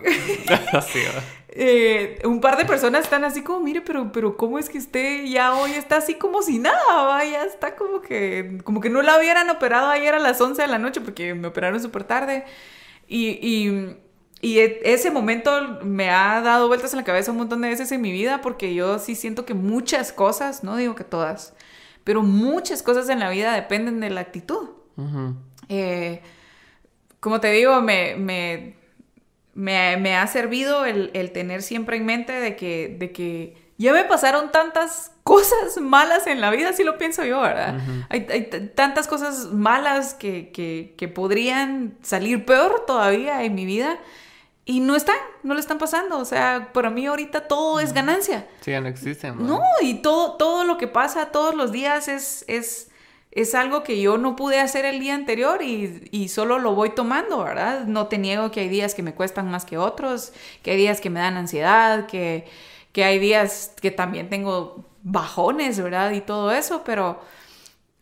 eh, un par de personas están así como, mire, pero, pero ¿cómo es que usted ya hoy está así como si nada? vaya está como que, como que no la hubieran operado ayer a las 11 de la noche porque me operaron súper tarde. Y, y, y e, ese momento me ha dado vueltas en la cabeza un montón de veces en mi vida porque yo sí siento que muchas cosas, no digo que todas, pero muchas cosas en la vida dependen de la actitud. Eh, como te digo, me, me, me, ha servido el, tener siempre en mente de que, de que ya me pasaron tantas cosas malas en la vida, si lo pienso yo, ¿verdad? hay, tantas cosas malas que, que, que, podrían salir peor todavía en mi vida y no están, no le están pasando. O sea, para mí ahorita todo es ganancia. Sí, ya no existen. No, y todo, todo lo que pasa todos los días es, es, es algo que yo no pude hacer el día anterior y, y, solo lo voy tomando, ¿verdad? No te niego que hay días que me cuestan más que otros, que hay días que me dan ansiedad, que, que hay días que también tengo bajones, ¿verdad? Y todo eso, pero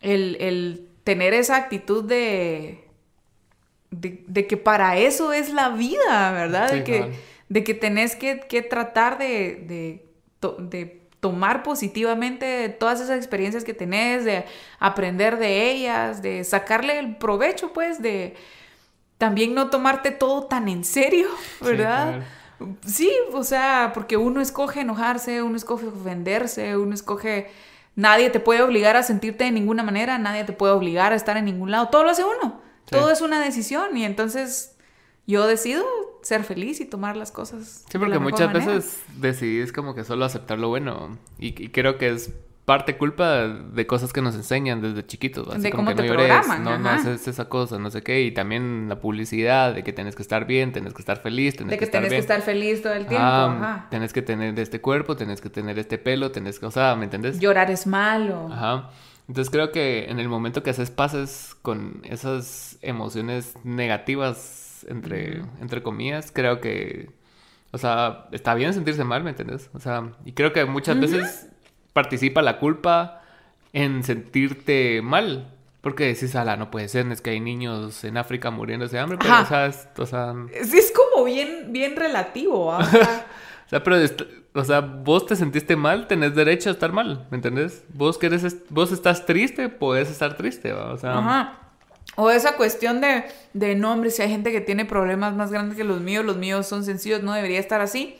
el, el tener esa actitud de de, que para eso es la vida, ¿verdad? de, que, de que tenés que, que tratar de, de, to- de tomar positivamente todas esas experiencias que tenés, de aprender de ellas, de sacarle el provecho, pues, de también no tomarte todo tan en serio, ¿verdad? Sí, o sea, porque uno escoge enojarse, uno escoge ofenderse, uno escoge... Nadie te puede obligar a sentirte de ninguna manera, nadie te puede obligar a estar en ningún lado, todo lo hace uno, Sí. todo es una decisión y entonces yo decido ser feliz y tomar las cosas. Sí, de porque la mejor muchas manera. veces decidís como que solo aceptar lo bueno. Y, y creo que es parte culpa de cosas que nos enseñan desde chiquitos. Así De como cómo que te no llores, no, no haces esa cosa, no sé qué. Y también la publicidad de que tienes que estar bien, tienes que estar feliz, tienes De que, que estar tenés que bien. estar feliz todo el tiempo. Ah, ajá. tenés que tener este cuerpo, tenés que tener este pelo, tenés que, o sea, ¿me entendés? Llorar es malo. Ajá. Entonces creo que en el momento que haces pases con esas emociones negativas, entre, entre comillas, creo que, o sea, está bien sentirse mal, ¿me entiendes? O sea, y creo que muchas veces participa la culpa en sentirte mal. Porque decís, ala, no puede ser, es que hay niños en África muriéndose de hambre, pero, o sea, es- o sea, Sí, es como bien, bien relativo. ¿ah? O sea, pero, o sea, vos te sentiste mal, tenés derecho a estar mal, ¿me entendés? Vos querés, est- vos estás triste, podés estar triste, ¿va? O sea, Ajá. O esa cuestión de, de no, hombre, si hay gente que tiene problemas más grandes que los míos, los míos son sencillos, no debería estar así.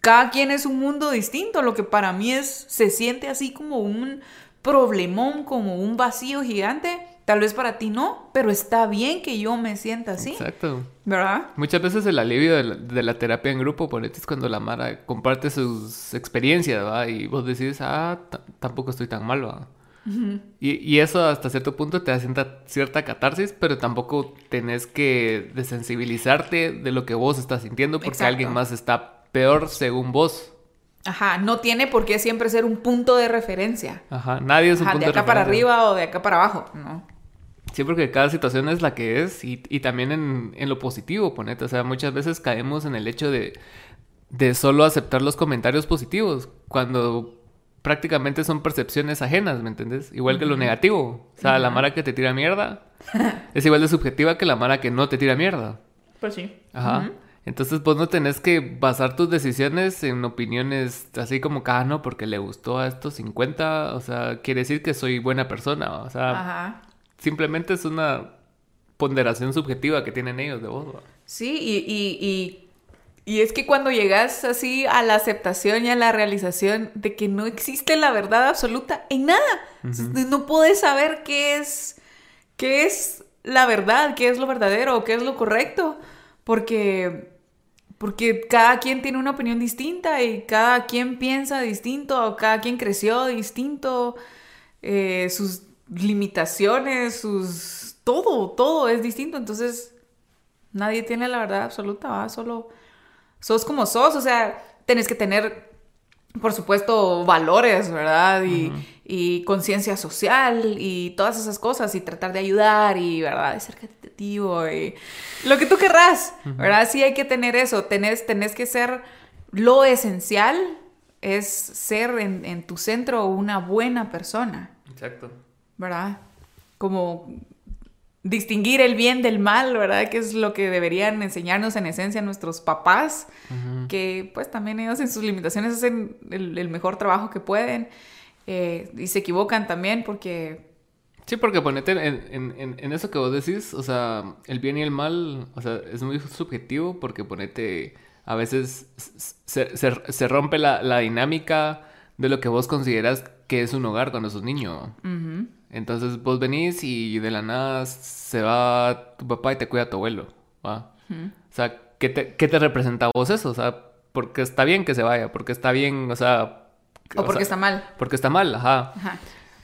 Cada quien es un mundo distinto. Lo que para mí es, se siente así como un problemón, como un vacío gigante. Tal vez para ti no, pero está bien que yo me sienta así, exacto. ¿verdad? Muchas veces el alivio de la, de la terapia en grupo, por es cuando la Mara comparte sus experiencias, ¿va? Y vos decís, ah, tampoco estoy tan mal, ¿va? y, y eso hasta cierto punto te da cierta, cierta catarsis, pero tampoco tenés que desensibilizarte de lo que vos estás sintiendo porque Exacto. alguien más está peor según vos. Ajá, no tiene por qué siempre ser un punto de referencia. Ajá, nadie es un Ajá, punto de acá para arriba o de acá para abajo, ¿no? Sí, porque cada situación es la que es y, y también en, en lo positivo, ponete. O sea, muchas veces caemos en el hecho de, de solo aceptar los comentarios positivos cuando prácticamente son percepciones ajenas, ¿me entiendes? Igual que lo negativo. O sea, la mara que te tira mierda es igual de subjetiva que la mara que no te tira mierda. Pues sí. Ajá. Entonces vos no tenés que basar tus decisiones en opiniones así como que, ah, no, porque le gustó a estos 50, o sea, quiere decir que soy buena persona, o sea, Ajá. Simplemente es una ponderación subjetiva que tienen ellos de vos. ¿va? Sí, y, y, y, y es que cuando llegas así a la aceptación y a la realización de que no existe la verdad absoluta en nada, no puedes saber qué es, qué es la verdad, qué es lo verdadero, qué es lo correcto, porque, porque cada quien tiene una opinión distinta y cada quien piensa distinto, cada quien creció distinto, eh, sus limitaciones, sus... todo, todo es distinto, entonces nadie tiene la verdad absoluta, ¿va? solo sos como sos, o sea, tenés que tener, por supuesto, valores, ¿verdad? Y, y conciencia social y todas esas cosas y tratar de ayudar y, ¿verdad? De ser caritativo y lo que tú querrás, ¿verdad? Sí hay que tener eso, tenés, tenés que ser lo esencial es ser en, en tu centro una buena persona. Exacto. ¿Verdad? Como distinguir el bien del mal, ¿verdad? Que es lo que deberían enseñarnos en esencia nuestros papás, que pues también ellos en sus limitaciones hacen el, el mejor trabajo que pueden eh, y se equivocan también porque... Sí, porque ponete en, en, en, en eso que vos decís, o sea, el bien y el mal, o sea, es muy subjetivo porque ponete, a veces se, se, se rompe la, la dinámica de lo que vos consideras que es un hogar cuando sos niño. ujú, Entonces vos venís y de la nada se va tu papá y te cuida tu abuelo. O sea, ¿qué te, ¿qué te representa a vos eso? O sea, porque está bien que se vaya, porque está bien, o sea... O porque sea, está mal. Porque está mal, ajá. Ajá.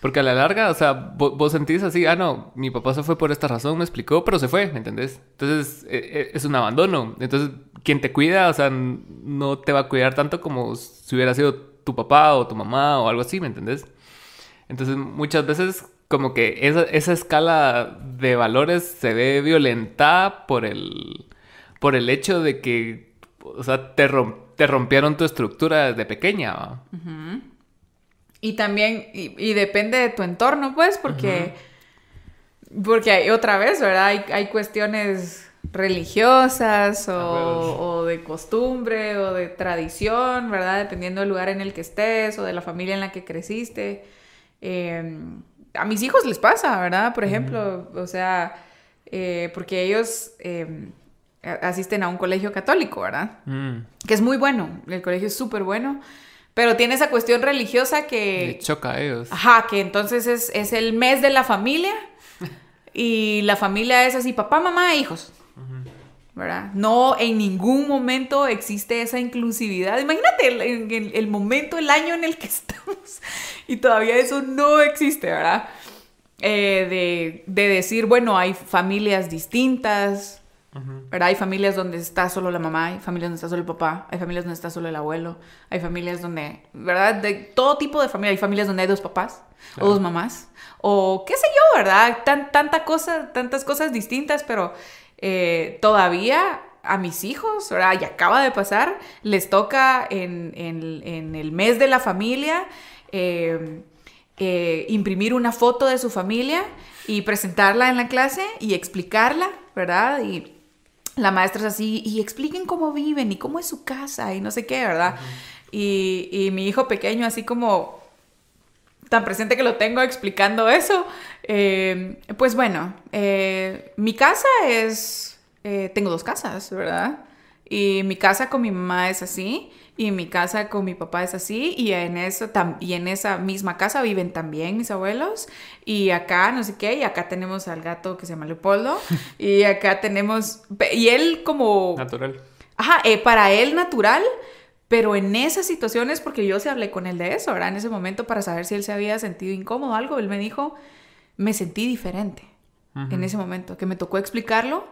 Porque a la larga, o sea, vos, vos sentís así, ah, no, mi papá se fue por esta razón, me explicó, pero se fue, ¿me entendés? Entonces, eh, eh, es un abandono. Entonces, quien te cuida, o sea, no te va a cuidar tanto como si hubiera sido tu papá o tu mamá o algo así, ¿me entendés? Entonces, muchas veces, como que esa, esa escala de valores se ve violentada por el, por el hecho de que, o sea, te, rom- te rompieron tu estructura desde pequeña, ¿va? Y también, y, y depende de tu entorno, pues, porque, porque hay otra vez, ¿verdad? Hay, hay cuestiones religiosas o, o de costumbre o de tradición, ¿verdad? Dependiendo del lugar en el que estés o de la familia en la que creciste. Eh, a mis hijos les pasa, ¿verdad? Por ejemplo, o sea, eh, porque ellos eh, a- asisten a un colegio católico, ¿verdad? Mm. Que es muy bueno, el colegio es súper bueno, pero tiene esa cuestión religiosa Le que... choca a ellos. Ajá, que entonces es, es el mes de la familia y la familia es así, papá, mamá, e hijos. ¿Verdad? No en ningún momento existe esa inclusividad. Imagínate el, el- el momento, el año en el que estamos y todavía eso no existe, ¿verdad? Eh, de, de decir, bueno, hay familias distintas. ¿verdad? Hay familias donde está solo la mamá, hay familias donde está solo el papá, hay familias donde está solo el abuelo, hay familias donde, ¿verdad? De todo tipo de familia, hay familias donde hay dos papás Claro. o dos mamás, o qué sé yo, ¿verdad? Tan, tanta cosa, tantas cosas distintas, pero eh, todavía a mis hijos, ¿verdad? Y acaba de pasar, les toca en, en- en el mes de la familia eh, eh, imprimir una foto de su familia y presentarla en la clase y explicarla, ¿verdad? Y la maestra es así, y expliquen cómo viven y cómo es su casa y no sé qué, ¿verdad? y, y mi hijo pequeño así como tan presente que lo tengo explicando eso, eh, pues bueno, eh, mi casa es, eh, tengo dos casas, ¿verdad? Y mi casa con mi mamá es así, y mi casa con mi papá es así, y en, eso y en esa misma casa viven también mis abuelos, y acá no sé qué, y acá tenemos al gato que se llama Leopoldo, y acá tenemos, y él como... Natural. Ajá, eh, para él natural, pero en esas situaciones, porque yo se hablé con él de eso, ¿verdad? En ese momento para saber si él se había sentido incómodo o algo, él me dijo, me sentí diferente Ujú. en ese momento, que me tocó explicarlo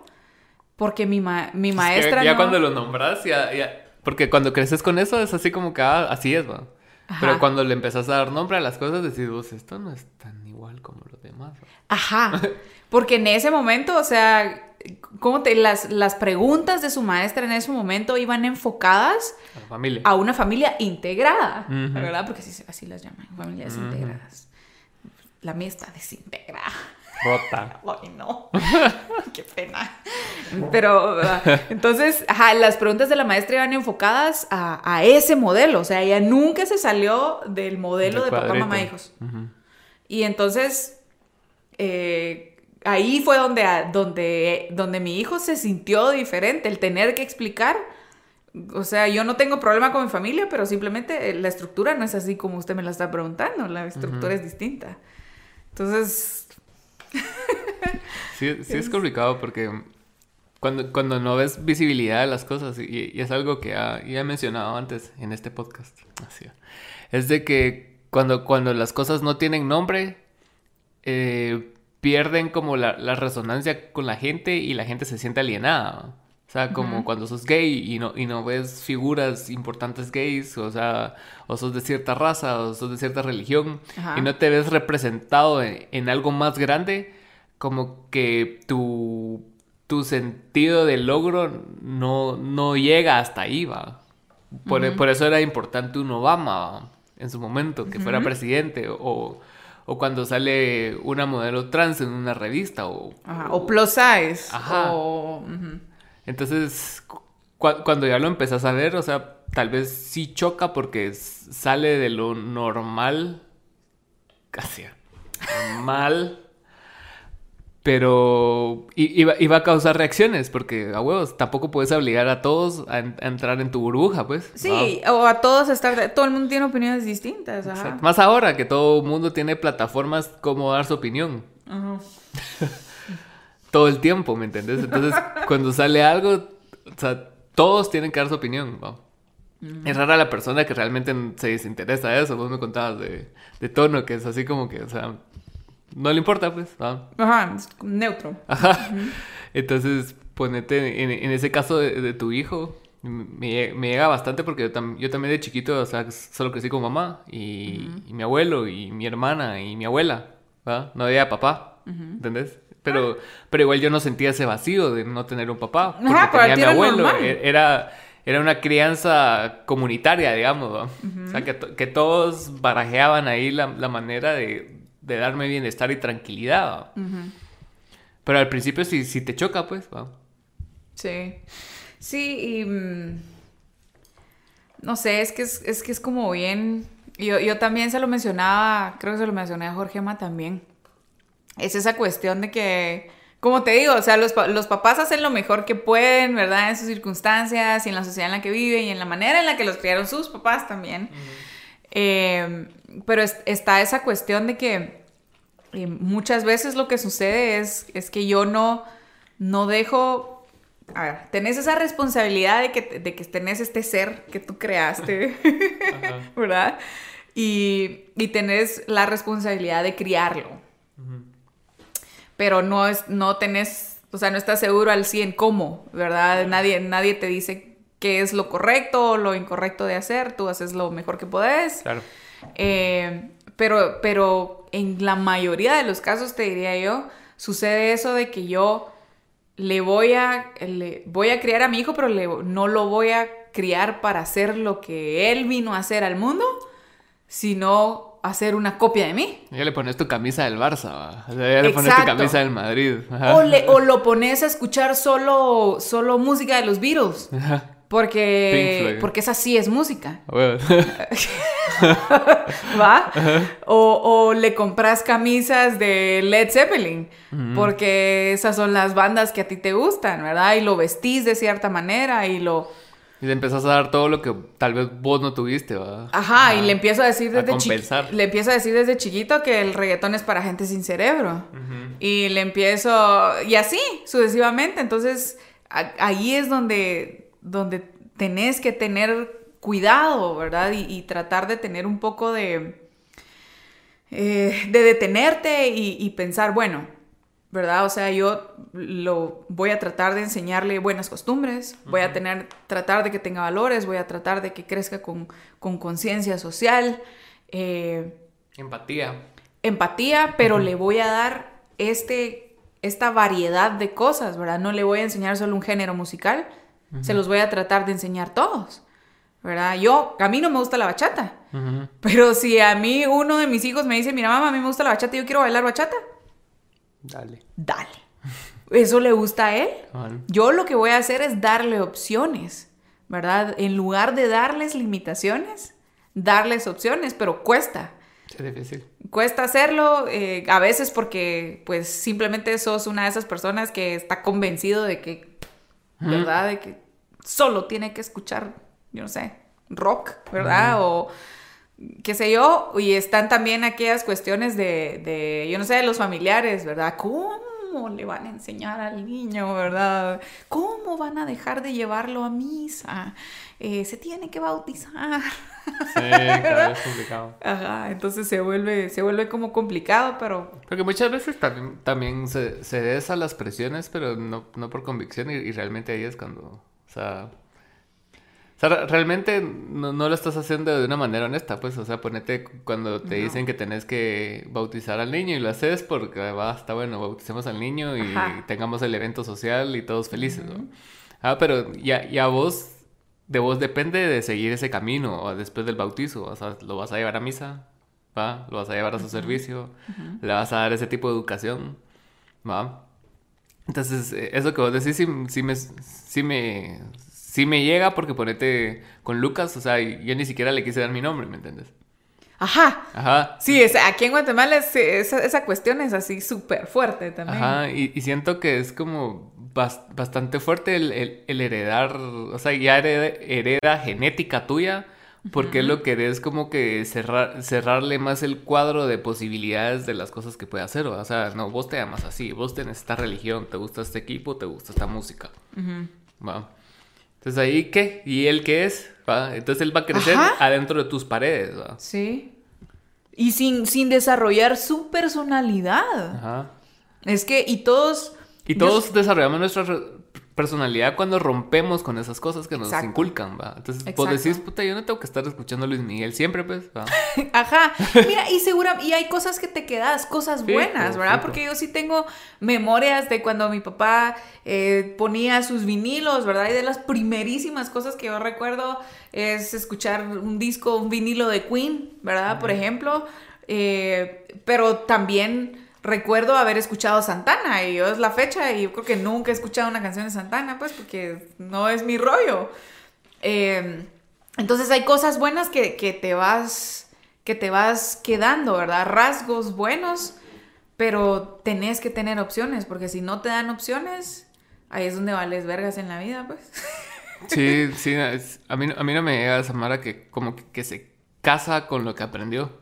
porque mi, ma- mi Es que maestra... ya no- cuando lo nombras, ya, ya- Porque cuando creces con eso es así como que ah, así es, ¿va? Pero cuando le empezás a dar nombre a las cosas, decís vos, esto no es tan igual como los demás. ¿va?". Ajá, porque en ese momento, o sea, ¿cómo te, las, las preguntas de su maestra en ese momento iban enfocadas A la familia. a una familia integrada, Ujú. ¿verdad? Porque así, así las llaman, familias integradas. La mía está desintegrada. Rota. Ay, no. Qué pena. Pero, ¿verdad? entonces, ajá, las preguntas de la maestra iban enfocadas a, a ese modelo. O sea, ella nunca se salió del modelo Del de papá, mamá, hijos. Ujú. Y entonces, eh, ahí fue donde, donde, donde mi hijo se sintió diferente, el tener que explicar. O sea, yo no tengo problema con mi familia, pero simplemente eh, la estructura no es así como usted me la está preguntando, la estructura es distinta. Entonces, Sí, sí es complicado porque cuando, cuando no ves visibilidad de las cosas, y, y es algo que ya, ya he mencionado antes en este podcast, así, es de que cuando, cuando las cosas no tienen nombre, eh, pierden como la, la resonancia con la gente y la gente se siente alienada. O sea, como cuando sos gay y no, y no ves figuras importantes gays, o sea, o sos de cierta raza, o sos de cierta religión, y no te ves representado en, en algo más grande, como que tu, tu sentido de logro no, no llega hasta ahí, va. Por, eso era importante un Obama ¿va? en su momento, que fuera presidente, o, o cuando sale una modelo trans en una revista, o, ajá, o plus size. Ajá. O. entonces, cu- cuando ya lo empezás a ver, o sea, tal vez sí choca porque sale de lo normal, casi normal, pero iba, iba a causar reacciones porque, a huevos, tampoco puedes obligar a todos a, en- a entrar en tu burbuja, pues. Sí, o a todos estar... Todo el mundo tiene opiniones distintas. Ajá. Más ahora que todo el mundo tiene plataformas como dar su opinión. Ajá. todo el tiempo, ¿me entendés? Entonces, cuando sale algo, o sea, todos tienen que dar su opinión, ¿va? Es rara la persona que realmente se desinteresa de eso. Vos me contabas de, de tono, que es así como que, o sea, no le importa, pues, ¿va? Ajá, es neutro. Ajá. Entonces, ponete en, en ese caso de, de tu hijo, me, me llega bastante porque yo, tam- yo también de chiquito, o sea, solo crecí con mamá y, y mi abuelo y mi hermana y mi abuela, ¿va? No había papá, ¿entendés? Pero, pero igual yo no sentía ese vacío de no tener un papá, porque Ajá, tenía mi abuelo, normal. e- era... Era una crianza comunitaria, digamos. O sea, que, to- que todos barajeaban ahí la, la manera de, de darme bienestar y tranquilidad. Pero al principio si, si te choca, pues, ¿va? Sí. Sí, y... mm, no sé, es que es, es que es como bien... Yo, yo también se lo mencionaba, creo que se lo mencioné a Jorge Emma también. Es esa cuestión de que, como te digo, o sea, los, los papás hacen lo mejor que pueden, ¿verdad? En sus circunstancias y en la sociedad en la que viven y en la manera en la que los criaron sus papás también. Eh, pero es- está esa cuestión de que eh, muchas veces lo que sucede es, es que yo no, no dejo... A ver, tenés esa responsabilidad de que, de que tenés este ser que tú creaste. ¿verdad? Y, y tenés la responsabilidad de criarlo. Pero no, es, no tenés, o sea, no estás seguro al 100 cómo, ¿verdad? Nadie, nadie te dice qué es lo correcto o lo incorrecto de hacer, tú haces lo mejor que podés. Claro. Eh, pero, pero en la mayoría de los casos, te diría yo, sucede eso de que yo le voy a, le voy a criar a mi hijo, pero le- no lo voy a criar para hacer lo que él vino a hacer al mundo, sino hacer una copia de mí. Ya le pones tu camisa del Barça, ¿va? O sea, ya le pones tu camisa del Madrid. O, le- o lo pones a escuchar solo, solo música de los Beatles. Ajá. Porque, porque esa sí es música. ¿Va? O, o le compras camisas de Led Zeppelin, porque esas son las bandas que a ti te gustan, ¿verdad? Y lo vestís de cierta manera y lo... Y le empezás a dar todo lo que tal vez vos no tuviste, ¿va? Ajá, y le empiezo a decir desde chi- compensar. le empiezo a decir desde chiquito que el reggaetón es para gente sin cerebro. Y le empiezo, y así, sucesivamente. Entonces, a- ahí es donde, donde tenés que tener cuidado, ¿verdad? Y, y tratar de tener un poco de, eh, de detenerte y, y pensar, bueno, ¿verdad? O sea, yo lo voy a tratar de enseñarle buenas costumbres, voy a tener, tratar de que tenga valores, voy a tratar de que crezca con con conciencia social. eh, Empatía. empatía, pero le voy a dar este, esta variedad de cosas, ¿verdad? No le voy a enseñar solo un género musical, se los voy a tratar de enseñar todos, ¿verdad? Yo, a mí no me gusta la bachata, pero si a mí uno de mis hijos me dice, mira mamá, a mí me gusta la bachata y yo quiero bailar bachata, Dale. dale. ¿Eso le gusta a él? Yo lo que voy a hacer es darle opciones, ¿verdad? En lugar de darles limitaciones, darles opciones, pero cuesta. Es difícil. Cuesta hacerlo, eh, a veces porque pues simplemente sos una de esas personas que está convencido de que, ¿verdad? De que solo tiene que escuchar, yo no sé, rock, ¿verdad? O qué sé yo, y están también aquellas cuestiones de, de, yo no sé, de los familiares, ¿verdad? ¿Cómo le van a enseñar al niño, verdad? ¿Cómo van a dejar de llevarlo a misa? Eh, se tiene que bautizar. Sí, vez es complicado. Ajá, entonces se vuelve, se vuelve como complicado, pero Porque muchas veces también, también se, se des a las presiones, pero no, no por convicción, y, y realmente ahí es cuando, o sea, sea, re- realmente no, no lo estás haciendo de una manera honesta, pues, o sea, ponete cu- cuando te No. dicen que tenés que bautizar al niño y lo haces porque va, está bueno, bauticemos al niño y Ajá. tengamos el evento social y todos felices, ¿no? Ah, pero ya, ya vos, de vos depende de seguir ese camino o después del bautizo, o sea, lo vas a llevar a misa, ¿va? Lo vas a llevar a su servicio, le vas a dar ese tipo de educación, ¿va? Entonces, eh, eso que vos decís sí, sí me, sí, me, sí me llega porque ponete con Lucas, o sea, yo ni siquiera le quise dar mi nombre, ¿me entiendes? Ajá. Ajá. Sí, es, aquí en Guatemala es- esa, esa cuestión es así súper fuerte también. Ajá, y, y siento que es como bas- bastante fuerte el, el- el heredar, o sea, ya hereda, hereda genética tuya, porque lo que es como que cerrar, cerrarle más el cuadro de posibilidades de las cosas que puede hacer, o sea, no, vos te llamas así, vos tenés esta religión, te gusta este equipo, te gusta esta música, Ujú. ¿va? Entonces ahí, ¿qué? ¿Y él qué es? ¿Va? Entonces él va a crecer Ajá. adentro de tus paredes, ¿va? Sí. Y sin, sin desarrollar su personalidad. Ajá. Es que, y todos... Y yo- todos desarrollamos nuestra personalidad cuando rompemos con esas cosas que nos Exacto. inculcan, ¿va? Entonces, vos Exacto. decís, puta, yo no tengo que estar escuchando a Luis Miguel siempre, pues, ¿va? Ajá. Mira, y segura, y hay cosas que te quedas, cosas buenas, ¿verdad? Porque yo sí tengo memorias de cuando mi papá eh, ponía sus vinilos, ¿verdad? Y de las primerísimas cosas que yo recuerdo es escuchar un disco, un vinilo de Queen, ¿verdad? Por ejemplo. Eh, pero también recuerdo haber escuchado Santana y yo es la fecha y yo creo que nunca he escuchado una canción de Santana, pues porque no es mi rollo. Eh, entonces hay cosas buenas que, que, te vas que te vas quedando, ¿verdad? Rasgos buenos, pero tenés que tener opciones, porque si no te dan opciones, ahí es donde vales vergas en la vida, pues. Sí, sí, a, mí, a mí no me llega esa mara que como que se casa con lo que aprendió.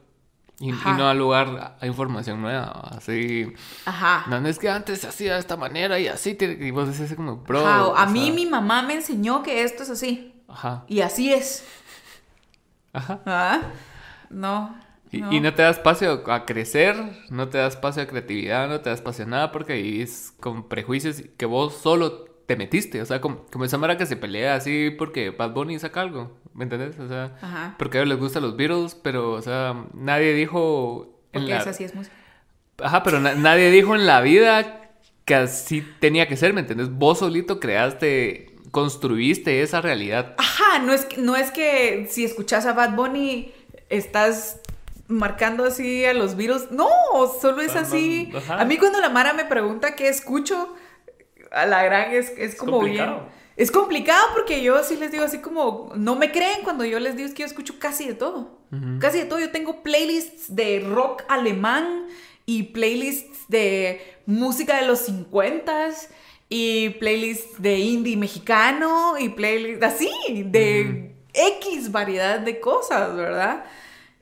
Y, no da lugar a información nueva, así. Ajá. No, es que antes se hacía de esta manera y así, te, y vos decís como, bro. a mí mi mamá me enseñó que esto es así. Ajá. Y así es. Ajá. ¿Ah? No. Y no. y no te da espacio a crecer, no te da espacio a creatividad, no te da espacio a nada porque vivís con prejuicios que vos solo te metiste. O sea, como, como esa mara que se pelea así porque Bad Bunny saca algo. ¿Me entendés? O sea, porque a ellos les gustan los Beatles, pero, o sea, nadie dijo. Porque esa sí es música. Ajá, pero nadie dijo en la vida que así tenía que ser, ¿me entendés? Vos solito creaste, construiste esa realidad. Ajá, no es, no es que si escuchas a Bad Bunny estás marcando así a los Beatles. No, solo es así. A mí cuando la Mara me pregunta qué escucho, a la gran es, es como bien. Es complicado porque yo sí les digo así como, no me creen cuando yo les digo es que yo escucho casi de todo. Casi de todo. Yo tengo playlists de rock alemán y playlists de música de los 50 y playlists de indie mexicano y playlists así, de X variedad de cosas, ¿verdad?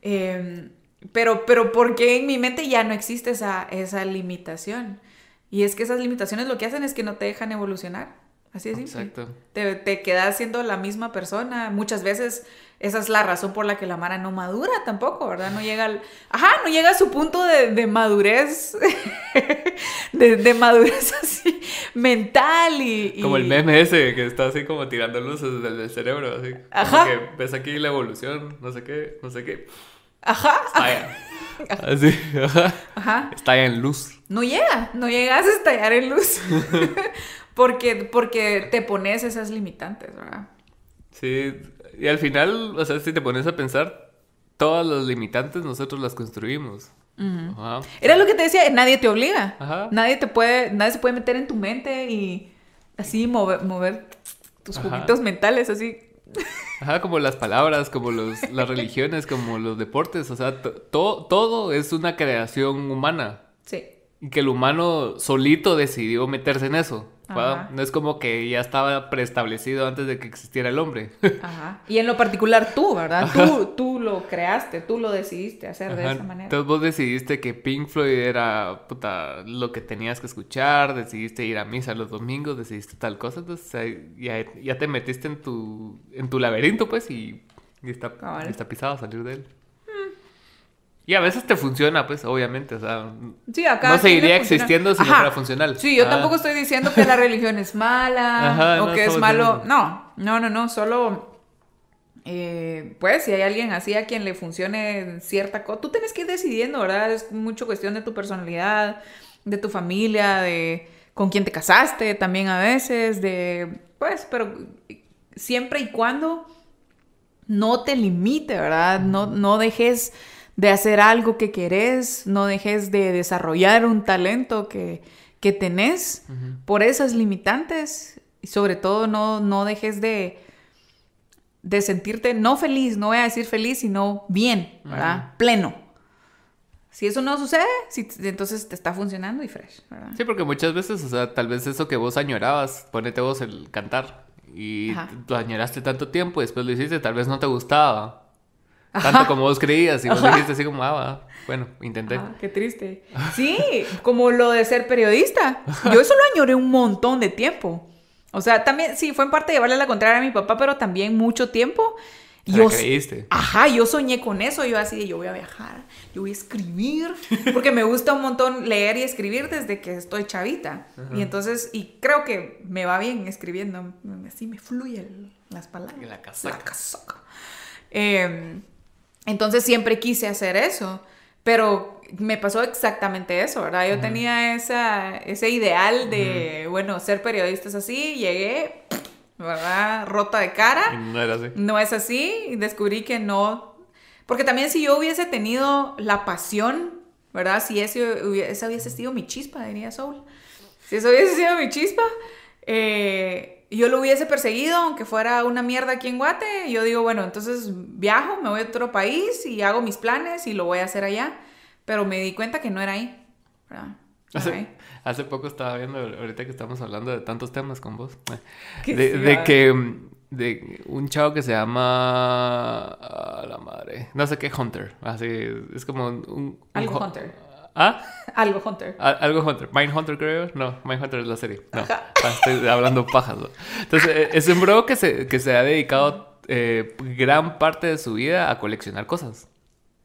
Em, pero, pero porque en mi mente ya no existe esa, esa limitación. Y es que esas limitaciones lo que hacen es que no te dejan evolucionar. Así es. Exacto. Te, te, quedas siendo la misma persona. Muchas veces esa es la razón por la que la Mara no madura tampoco, ¿verdad? No llega al... Ajá, no llega a su punto de, de madurez, de, de, madurez así mental y, Como el meme ese que está así como tirando luces desde el cerebro, así. Ajá. que ves aquí la evolución, no sé qué, no sé qué. Ajá. Así, ajá. Ajá. Estalla en luz. No llega, no llegas a estallar en luz. porque, porque te pones esas limitantes, ¿verdad? Sí, y al final, o sea, si te pones a pensar, todas las limitantes nosotros las construimos. Ajá. Era lo que te decía, nadie te obliga. Ajá. Nadie te puede, nadie se puede meter en tu mente y así mover, mover tus juguitos mentales, así. Ajá, como las palabras, como los, las religiones, como los deportes, o sea, todo, todo es una creación humana. Sí. Y que el humano solito decidió meterse en eso. No es como que ya estaba preestablecido antes de que existiera el hombre. Ajá. Y en lo particular tú, ¿verdad? Tú, tú lo creaste, tú lo decidiste hacer de esa manera. Entonces vos decidiste que Pink Floyd era puta, lo que tenías que escuchar, decidiste ir a misa los domingos, decidiste tal cosa, entonces ya, ya te metiste en tu, en tu laberinto, pues, y, y está, está pisado salir de él. Y a veces te funciona, pues, obviamente, o sea, no seguiría existiendo si no fuera funcional. Sí, yo ah. tampoco estoy diciendo que la religión es mala o que es malo. No, no, no, no, solo, eh, pues, si hay alguien así a quien le funcione cierta cosa, tú tienes que ir decidiendo, ¿verdad? Es mucho cuestión de tu personalidad, de tu familia, de con quién te casaste también a veces, de, pues, pero siempre y cuando no te limite, ¿verdad? No, no dejes de hacer algo que querés, no dejes de desarrollar un talento que, que tenés por esas limitantes y sobre todo no, no dejes de, de sentirte no feliz, no voy a decir feliz, sino bien, ¿verdad? Pleno. Si eso no sucede, si, entonces te está funcionando y fresh, ¿verdad? Sí, porque muchas veces, o sea, tal vez eso que vos añorabas, ponete vos el cantar y lo añoraste tanto tiempo y después lo hiciste, tal vez no te gustaba tanto como vos creías y vos dijiste así como, ah, bueno, intenté. qué triste. Sí, como lo de ser periodista. Yo eso lo añoré un montón de tiempo. O sea, también, sí, fue en parte llevarle la contraria a mi papá, pero también mucho tiempo. Yo, creíste? Ajá, yo soñé con eso. Yo así, yo voy a viajar, yo voy a escribir, porque me gusta un montón leer y escribir desde que estoy chavita. Y entonces, y creo que me va bien escribiendo, así me fluyen las palabras. la casaca. La casaca. Eh, entonces siempre quise hacer eso, pero me pasó exactamente eso, ¿verdad? Yo tenía esa, ese ideal de, bueno, ser periodista es así, llegué, ¿verdad? Rota de cara. no era así. No es así, y descubrí que no. Porque también si yo hubiese tenido la pasión ¿verdad? Si ese, hubiese, esa hubiese sido mi chispa, diría Soul. Si eso hubiese sido mi chispa, eh, yo lo hubiese perseguido, aunque fuera una mierda aquí en Guate. Yo digo, bueno, entonces viajo, me voy a otro país y hago mis planes y lo voy a hacer allá. Pero me di cuenta que no era ahí. ¿verdad? Ahí. Hace poco estaba viendo, ahorita que estamos hablando de tantos temas con vos, eh, de, de que de un chavo que se llama a la madre, no sé qué Hunter, así es como un, un Algo hu- Hunter. ¿Ah? Algo Hunter. A- Algo Hunter, Mind Hunter creo, no, Mind Hunter es la serie, no, ah, estoy hablando pajas. ¿no? Entonces eh, es un bro que se, que se ha dedicado eh, gran parte de su vida a coleccionar cosas,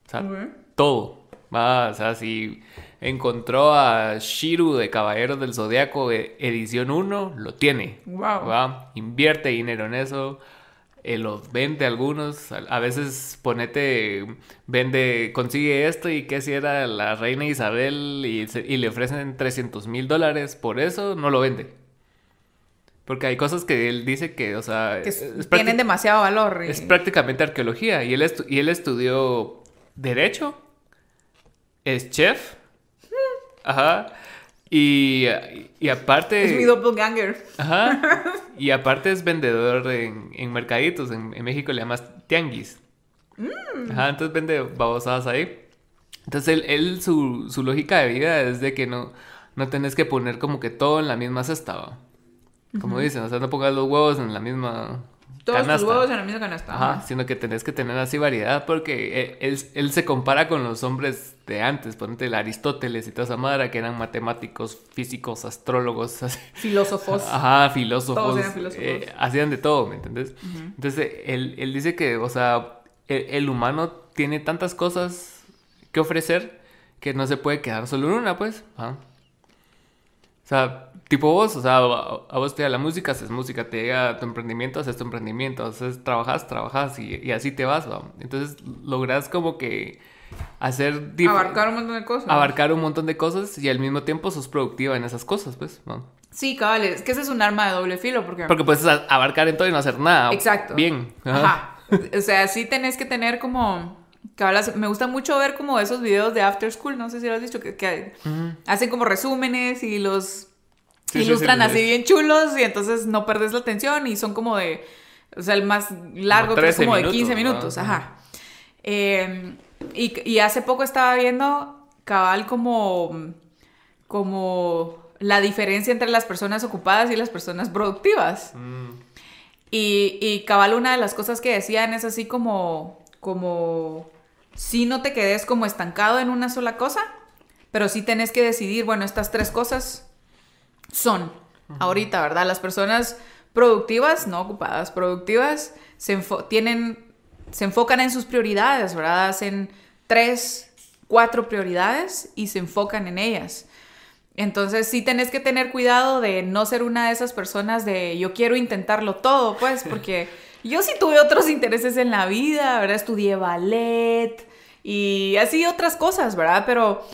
o sea, Ujú. todo. Va, o sea, si encontró a Shiru de Caballeros del Zodiaco e- edición 1, lo tiene. Wow. Va, invierte dinero en eso. Eh, los vende algunos. A, a veces ponete, vende, consigue esto y que si era la reina Isabel y, se- y le ofrecen 300 mil dólares por eso, no lo vende. Porque hay cosas que él dice que, o sea, Que es- tienen demasiado valor. y- es prácticamente arqueología. Y él, y él estudió Derecho. Es chef. Ajá. Y, y aparte. Es mi doppelganger. Ajá. Y aparte es vendedor en, en mercaditos. En, en México le llamas tianguis. Ajá, entonces vende babosadas ahí. Entonces él, él, su, su lógica de vida es de que no, no tenés que poner como que todo en la misma cesta. ¿va? Como dicen, o sea, no pongas los huevos en la misma Todos tus canasta. huevos en la misma canasta. Ajá, Ajá. sino que tenés que tener así variedad porque él, él, él se compara con los hombres de antes, ponete el Aristóteles y toda esa madre que eran matemáticos, físicos, astrólogos. Filósofos. Ajá, filósofos. Todos eran filósofos. eh, hacían de todo, ¿me entendés? Entonces, él, él dice que, o sea, el, el humano tiene tantas cosas que ofrecer que no se puede quedar solo en una, pues. Ajá. O sea, tipo vos, o sea, a, a vos te da la música, haces música, te llega tu emprendimiento, haces tu emprendimiento, haces, trabajas, trabajas y, y así te vas, ¿va? Entonces, logras como que hacer... Abarcar un montón de cosas. abarcar un montón de cosas y al mismo tiempo sos productiva en esas cosas, pues, ¿no? Sí, cabal, es que ese es un arma de doble filo porque... Porque puedes abarcar en todo y no hacer nada. Exacto. Bien. Ajá. O sea, sí tenés que tener como... cabal, me gusta mucho ver como esos videos de After School, no sé si lo has visto, que, que hacen como resúmenes y los Sí, ilustran sí, sí, así sí. bien chulos y entonces no perdes la atención y son como de... O sea, el más largo que es 13 como de minutos, 15 ¿no? minutos. Ajá. Ajá. Eh, y, y hace poco estaba viendo cabal como... como la diferencia entre las personas ocupadas y las personas productivas. Mm, Y, y cabal, una de las cosas que decían es así como, como, si no te quedes como estancado en una sola cosa, pero sí tenés que decidir, bueno, estas tres cosas son ahorita, ¿verdad? Las personas productivas, no ocupadas, productivas, se, tienen, se enfocan en sus prioridades, ¿verdad? Hacen tres, cuatro prioridades y se enfocan en ellas. Entonces sí tenés que tener cuidado de no ser una de esas personas de yo quiero intentarlo todo, pues, porque yo sí tuve otros intereses en la vida, ¿verdad? Estudié ballet y así otras cosas, ¿verdad? Pero,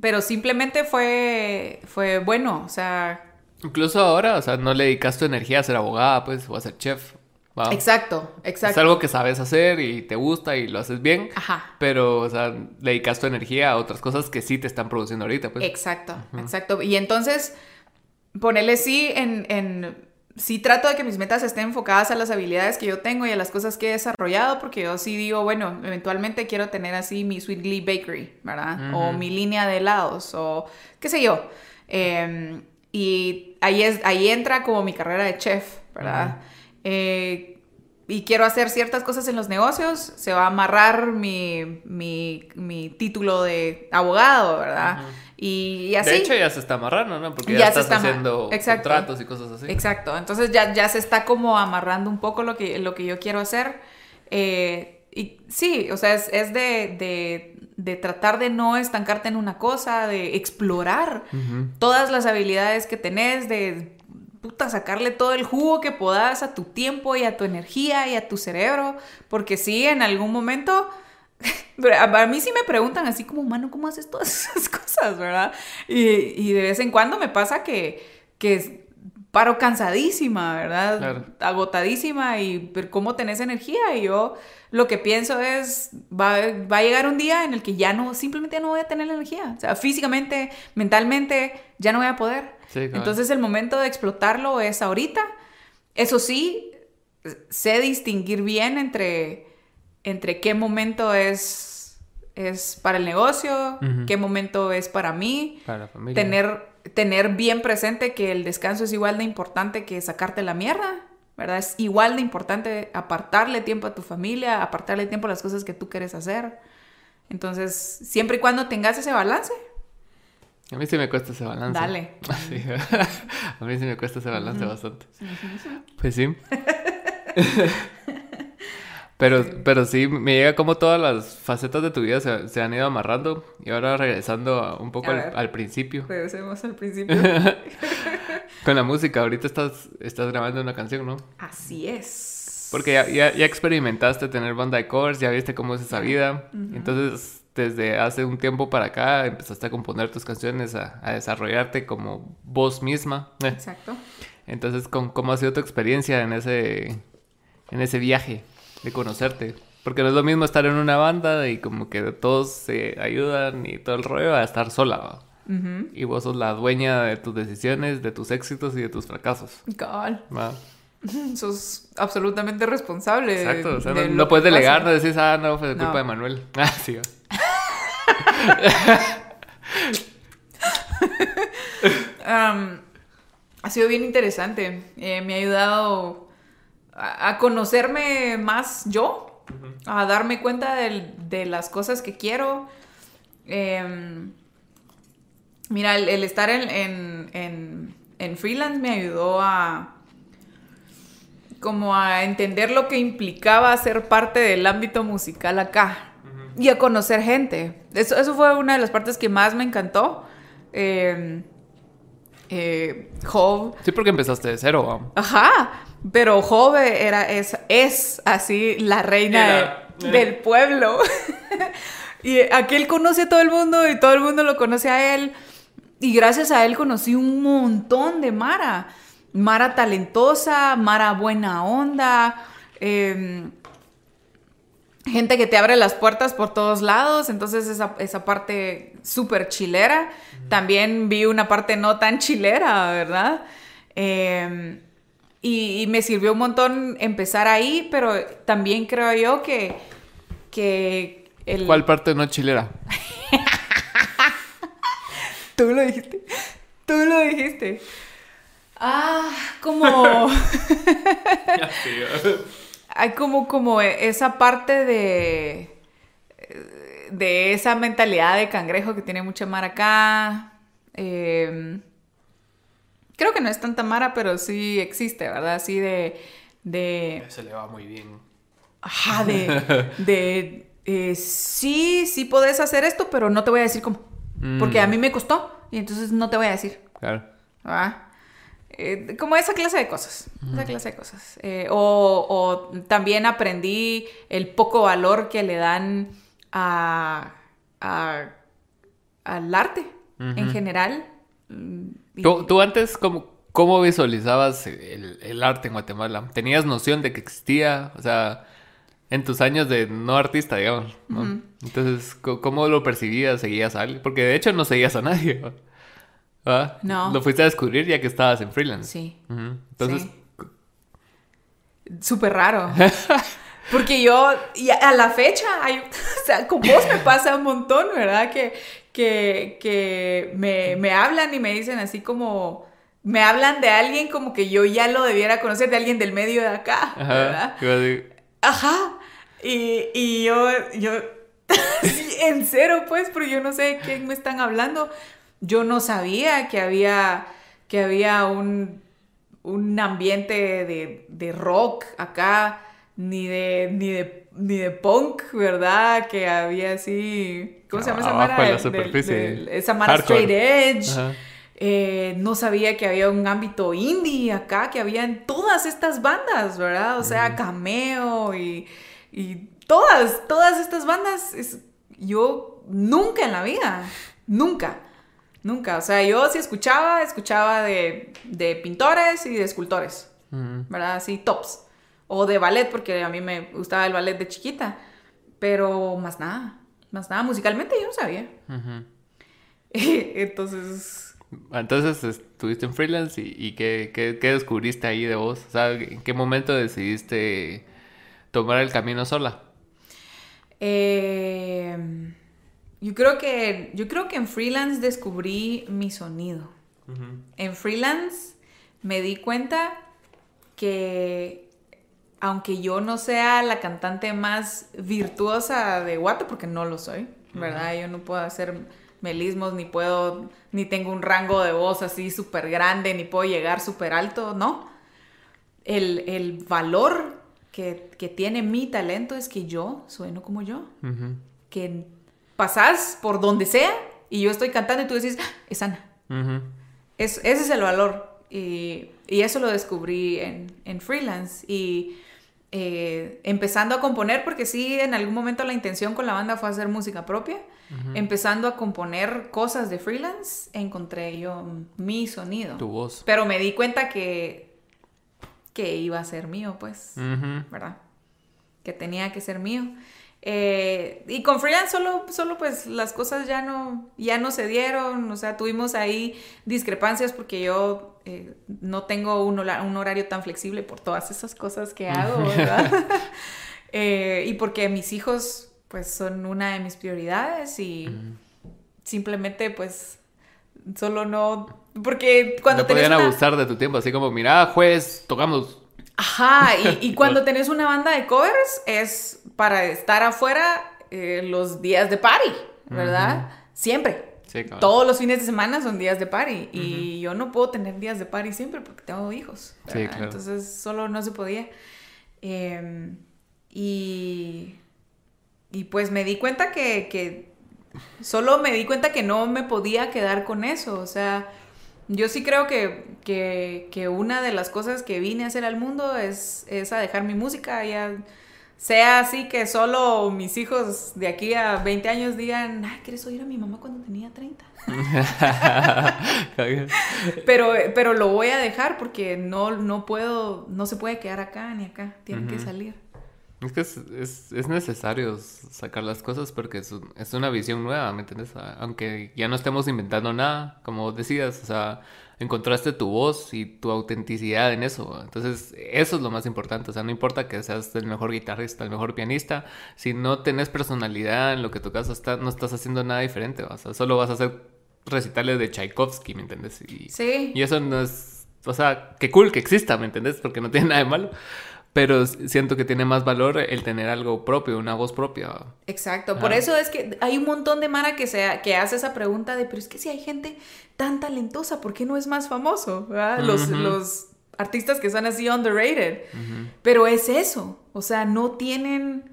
pero simplemente fue, fue bueno, o sea, Incluso ahora, o sea, no le dedicas tu energía a ser abogada, pues, o a ser chef. ¿Va? exacto, exacto. Es algo que sabes hacer y te gusta y lo haces bien. Ajá. Pero, o sea, dedicas tu energía a otras cosas que sí te están produciendo ahorita, pues. Exacto, exacto. Y entonces, ponerle sí en, en... Sí trato de que mis metas estén enfocadas a las habilidades que yo tengo y a las cosas que he desarrollado, porque yo sí digo, bueno, eventualmente quiero tener así mi Sweet Glee Bakery, ¿verdad? O mi línea de helados, o qué sé yo. Eh, y ahí, es, ahí entra como mi carrera de chef, ¿verdad? Eh, y quiero hacer ciertas cosas en los negocios, se va a amarrar mi, mi, mi título de abogado, ¿verdad? y, y así. De hecho, ya se está amarrando, ¿no? Porque ya, Ya estás está haciendo Exacto. contratos y cosas así. Exacto, entonces ya, ya se está como amarrando un poco lo que, lo que yo quiero hacer. Eh, y sí, o sea, es, es de, de, de tratar de no estancarte en una cosa, de explorar todas las habilidades que tenés, de puta, sacarle todo el jugo que puedas a tu tiempo y a tu energía y a tu cerebro, porque sí, en algún momento... A mí sí me preguntan así como, mano, ¿cómo haces todas esas cosas, verdad? Y, y de vez en cuando me pasa que, que paro cansadísima, ¿verdad? Claro. Agotadísima y pero ¿cómo tenés energía? Y yo lo que pienso es, va, va a llegar un día en el que ya no, simplemente ya no voy a tener la energía. O sea, físicamente, mentalmente, ya no voy a poder. Sí, cabal. Entonces el momento de explotarlo es ahorita. Eso sí, sé distinguir bien entre, entre qué momento es, es para el negocio, qué momento es para mí. Para la familia. Tener, tener bien presente que el descanso es igual de importante que sacarte la mierda, ¿verdad? Es igual de importante apartarle tiempo a tu familia, apartarle tiempo a las cosas que tú quieres hacer. Entonces, siempre y cuando tengas ese balance, A mí sí me cuesta ese balance. Dale. Sí. A mí sí me cuesta ese balance bastante. Pues sí. Pero, pero sí, me llega como todas las facetas de tu vida se, se han ido amarrando. Y ahora regresando un poco al principio. regresemos al principio. Con la música, ahorita estás, estás grabando una canción, ¿no? Así es. Porque ya, ya, ya experimentaste tener banda de covers, ya viste cómo es esa vida. Entonces, desde hace un tiempo para acá, empezaste a componer tus canciones, a, a desarrollarte como vos misma. Eh, Exacto. Entonces, ¿cómo, cómo ha sido tu experiencia en ese, en ese viaje de conocerte? Porque no es lo mismo estar en una banda y como que todos se ayudan y todo el rollo a estar sola. Ujú. Y vos sos la dueña de tus decisiones, de tus éxitos y de tus fracasos. ¿va? Sos absolutamente responsable. Exacto, o sea, de no, puedes delegar, pasa. no decís, ah, no, fue de culpa No. de Manuel. Ah, sí. Ha sido bien interesante. Eh, me ha ayudado a, a conocerme más yo, a darme cuenta de las cosas que quiero. Em, mira, el, el estar en, en- en- en freelance me ayudó a como a entender lo que implicaba ser parte del ámbito musical acá y a conocer gente. Eso, eso fue una de las partes que más me encantó. Eh, eh, Job, Sí, porque empezaste de cero. ajá, pero Job era, es, es así la reina Era, de- eh. del pueblo. y aquel conoce a todo el mundo y todo el mundo lo conoce a él. Y gracias a él conocí un montón de Mara. Mara talentosa, Mara buena onda, em, gente que te abre las puertas por todos lados, entonces esa, esa parte súper chilera. También vi una parte no tan chilera, ¿verdad? Y, y me sirvió un montón empezar ahí, pero también creo yo que, que el... ¿Cuál parte no chilera? Tú lo dijiste. Tú lo dijiste. Ah, como... Hay como, como esa parte de... De esa mentalidad de cangrejo que tiene mucha mara acá. Eh, creo que no es tanta mara, pero sí existe, ¿verdad? Así de... de Se le va muy bien. Ajá, de, de eh, sí, sí podés hacer esto, pero no te voy a decir cómo. Porque a mí me costó y entonces no te voy a decir. Claro. ¿verdad? Eh, como esa clase de cosas. Esa clase de cosas. Eh, o, o también aprendí el poco valor que le dan a, a- al arte en general. Mm, ¿Tú, tú antes cómo, cómo visualizabas el, el arte en Guatemala? ¿Tenías noción de que existía? O sea, en tus años de no artista, digamos. ¿no? Entonces, ¿cómo lo percibías? ¿Seguías a alguien? Porque de hecho no seguías a nadie. ¿Va? No. Lo fuiste a descubrir ya que estabas en freelance. Sí. Entonces, Sí. Súper raro. Porque yo, y a la fecha, hay- o sea, con vos me pasa un montón, ¿verdad? Que, que, que me, me hablan y me dicen así como, me hablan de alguien como que yo ya lo debiera conocer, de alguien del medio de acá, ¿verdad? ajá. Ajá. Y, y yo, yo, en cero, pues, pero yo no sé de quién me están hablando. Yo no sabía que había, que había un, un ambiente de, de rock acá, ni de, ni de, ni de punk, ¿verdad? Que había así, ¿cómo se llama esa mara? de la del- superficie. del- esa mara straight edge. Ajá. Eh, no sabía que había un ámbito indie acá, que había en todas estas bandas, ¿verdad? O sea, Cameo y, y todas, todas estas bandas, es- yo nunca en la vida, nunca. Nunca. O sea, yo si escuchaba, escuchaba de, de pintores y de escultores. ¿Verdad? Así, tops. O de ballet, porque a mí me gustaba el ballet de chiquita. Pero más nada. Más nada. Musicalmente yo no sabía. Entonces. Entonces estuviste en freelance y, qué, qué, qué, descubriste ahí de vos? O sea, ¿en qué momento decidiste tomar el camino sola? Eh, yo creo que yo creo que en freelance descubrí mi sonido. En freelance me di cuenta que aunque yo no sea la cantante más virtuosa de Guate, porque no lo soy, ¿verdad? Yo no puedo hacer melismos, ni puedo, ni tengo un rango de voz así súper grande, ni puedo llegar súper alto, ¿no? El, valor que, tiene mi talento es que yo sueno como yo. Que pasas por donde sea y yo estoy cantando y tú decís, ah, es Ana. es, ese es el valor. Y, eso lo descubrí en, en freelance. Y eh, empezando a componer, porque sí, en algún momento la intención con la banda fue hacer música propia. Empezando a componer cosas de freelance, encontré yo mi sonido. Tu voz. Pero me di cuenta que, que iba a ser mío, pues, ¿verdad? Que tenía que ser mío. Eh, y con freelance solo, solo pues las cosas ya no, ya no se dieron, o sea, tuvimos ahí discrepancias porque yo eh, no tengo un, un, horario tan flexible por todas esas cosas que hago, ¿verdad? Eh, y porque mis hijos pues son una de mis prioridades y simplemente pues solo no, porque cuando... No podían abusar de tu tiempo, así como, mira, juez, tocamos Ajá, y, cuando tenés una banda de covers es para estar afuera eh, los días de party, ¿verdad? Siempre. Todos los fines de semana son días de party y yo no puedo tener días de party siempre porque tengo hijos. Sí, claro. Entonces solo no se podía. Em, y, y pues me di cuenta que, que, solo me di cuenta que no me podía quedar con eso. O sea, yo sí creo que, una de las cosas que vine a hacer al mundo es, es a dejar mi música, ya sea así que solo mis hijos de aquí a 20 años digan, ay, ¿quieres oír a mi mamá cuando tenía 30? pero, pero lo voy a dejar porque no, no puedo, no se puede quedar acá ni acá, tiene que salir. Es que es, necesario sacar las cosas porque es, una visión nueva, ¿me entiendes? Aunque ya no estemos inventando nada, como decías, o sea, encontraste tu voz y tu autenticidad en eso. Entonces, eso es lo más importante. O sea, no importa que seas el mejor guitarrista, el mejor pianista, si no tenés personalidad en lo que tocas, está, no estás haciendo nada diferente. O sea, solo vas a hacer recitales de Tchaikovsky, ¿me entiendes? Y, sí. Y eso no es, o sea, qué cool que exista, ¿me entiendes? Porque no tiene nada de malo pero siento que tiene más valor el tener algo propio, una voz propia. Exacto, por eso es que hay un montón de Mara que, sea, que hace esa pregunta de, pero es que si hay gente tan talentosa, ¿por qué no es más famoso? Los, los artistas que son así underrated. Pero es eso, o sea, no tienen...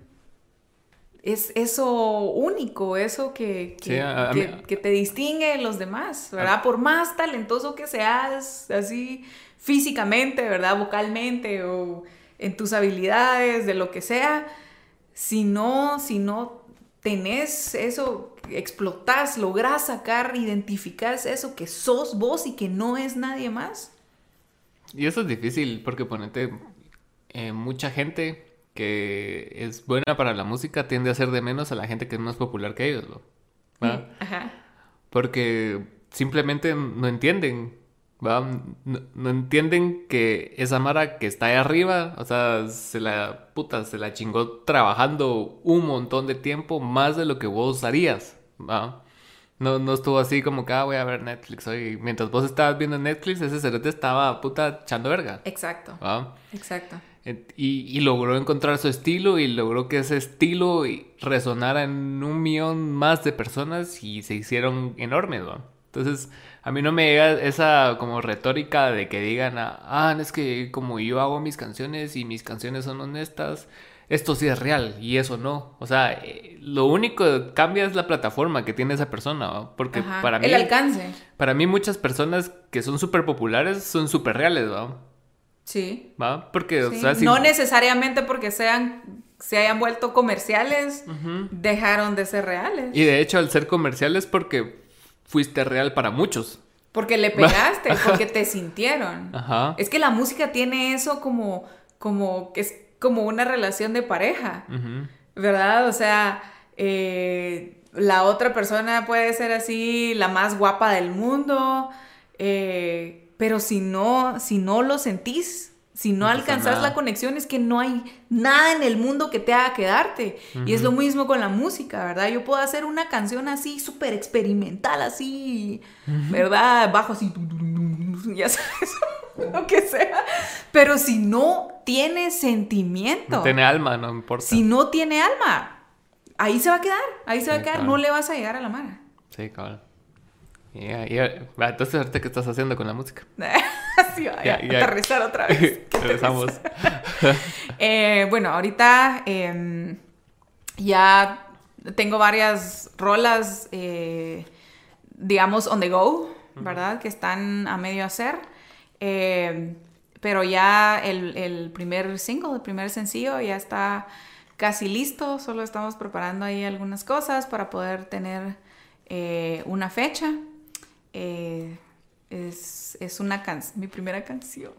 Es eso único, eso que, que, te distingue de los demás, ¿verdad? Por más talentoso que seas, así físicamente, ¿verdad? Vocalmente o en tus habilidades, de lo que sea, si no, si no tenés eso, explotás, lográs sacar, identificás eso que sos vos y que no es nadie más. Y eso es difícil porque ponete, eh, mucha gente que es buena para la música tiende a ser de menos a la gente que es más popular que ellos, ¿no? Ajá. Porque simplemente no entienden no, entienden que esa Mara que está ahí arriba, o sea, se la puta, se la chingó trabajando un montón de tiempo más de lo que vos harías, ¿va? No, no estuvo así como que, ah, voy a ver Netflix hoy. Mientras vos estabas viendo Netflix, ese cerote estaba puta echando verga. Exacto. Exacto. Y, y, logró encontrar su estilo y logró que ese estilo resonara en un millón más de personas y se hicieron enormes, ¿va? Entonces, a mí no me llega esa como retórica de que digan, ah, es que como yo hago mis canciones y mis canciones son honestas, esto sí es real y eso no. O sea, eh, lo único que cambia es la plataforma que tiene esa persona, porque para mí... El alcance. Para mí muchas personas que son súper populares son súper reales, ¿va? Sí. ¿Va? Porque, o sea, No necesariamente porque sean se hayan vuelto comerciales, dejaron de ser reales. Y de hecho, al ser comerciales, porque fuiste real para muchos. Porque le pegaste, porque te sintieron. Ajá. Es que la música tiene eso como, como, que es como una relación de pareja. ¿verdad? O sea, eh, la otra persona puede ser así, la más guapa del mundo, eh, pero si no, si no lo sentís, si no alcanzas nada. la conexión, es que no hay nada en el mundo que te haga quedarte. Y es lo mismo con la música, ¿verdad? Yo puedo hacer una canción así, súper experimental, así, ¿verdad? Bajo así, ya sabes, lo que sea. Pero si no tiene sentimiento, No tiene alma, no importa. si no tiene alma, ahí se va a quedar, ahí se va a quedar, claro. no le vas a llegar a la mano. Sí, cabrón. Ya. Va, Entonces, ahorita, ¿qué estás haciendo con la música? Ya, ya. aterrizar otra vez. Regresamos. Eh, bueno, ahorita em, ya tengo varias rolas, eh, digamos, on the go, ¿verdad? Que están a medio hacer. Eh, pero ya el, el primer single, el primer sencillo ya está casi listo. Solo estamos preparando ahí algunas cosas para poder tener eh, una fecha. Eh, es, es una canción, mi primera canción.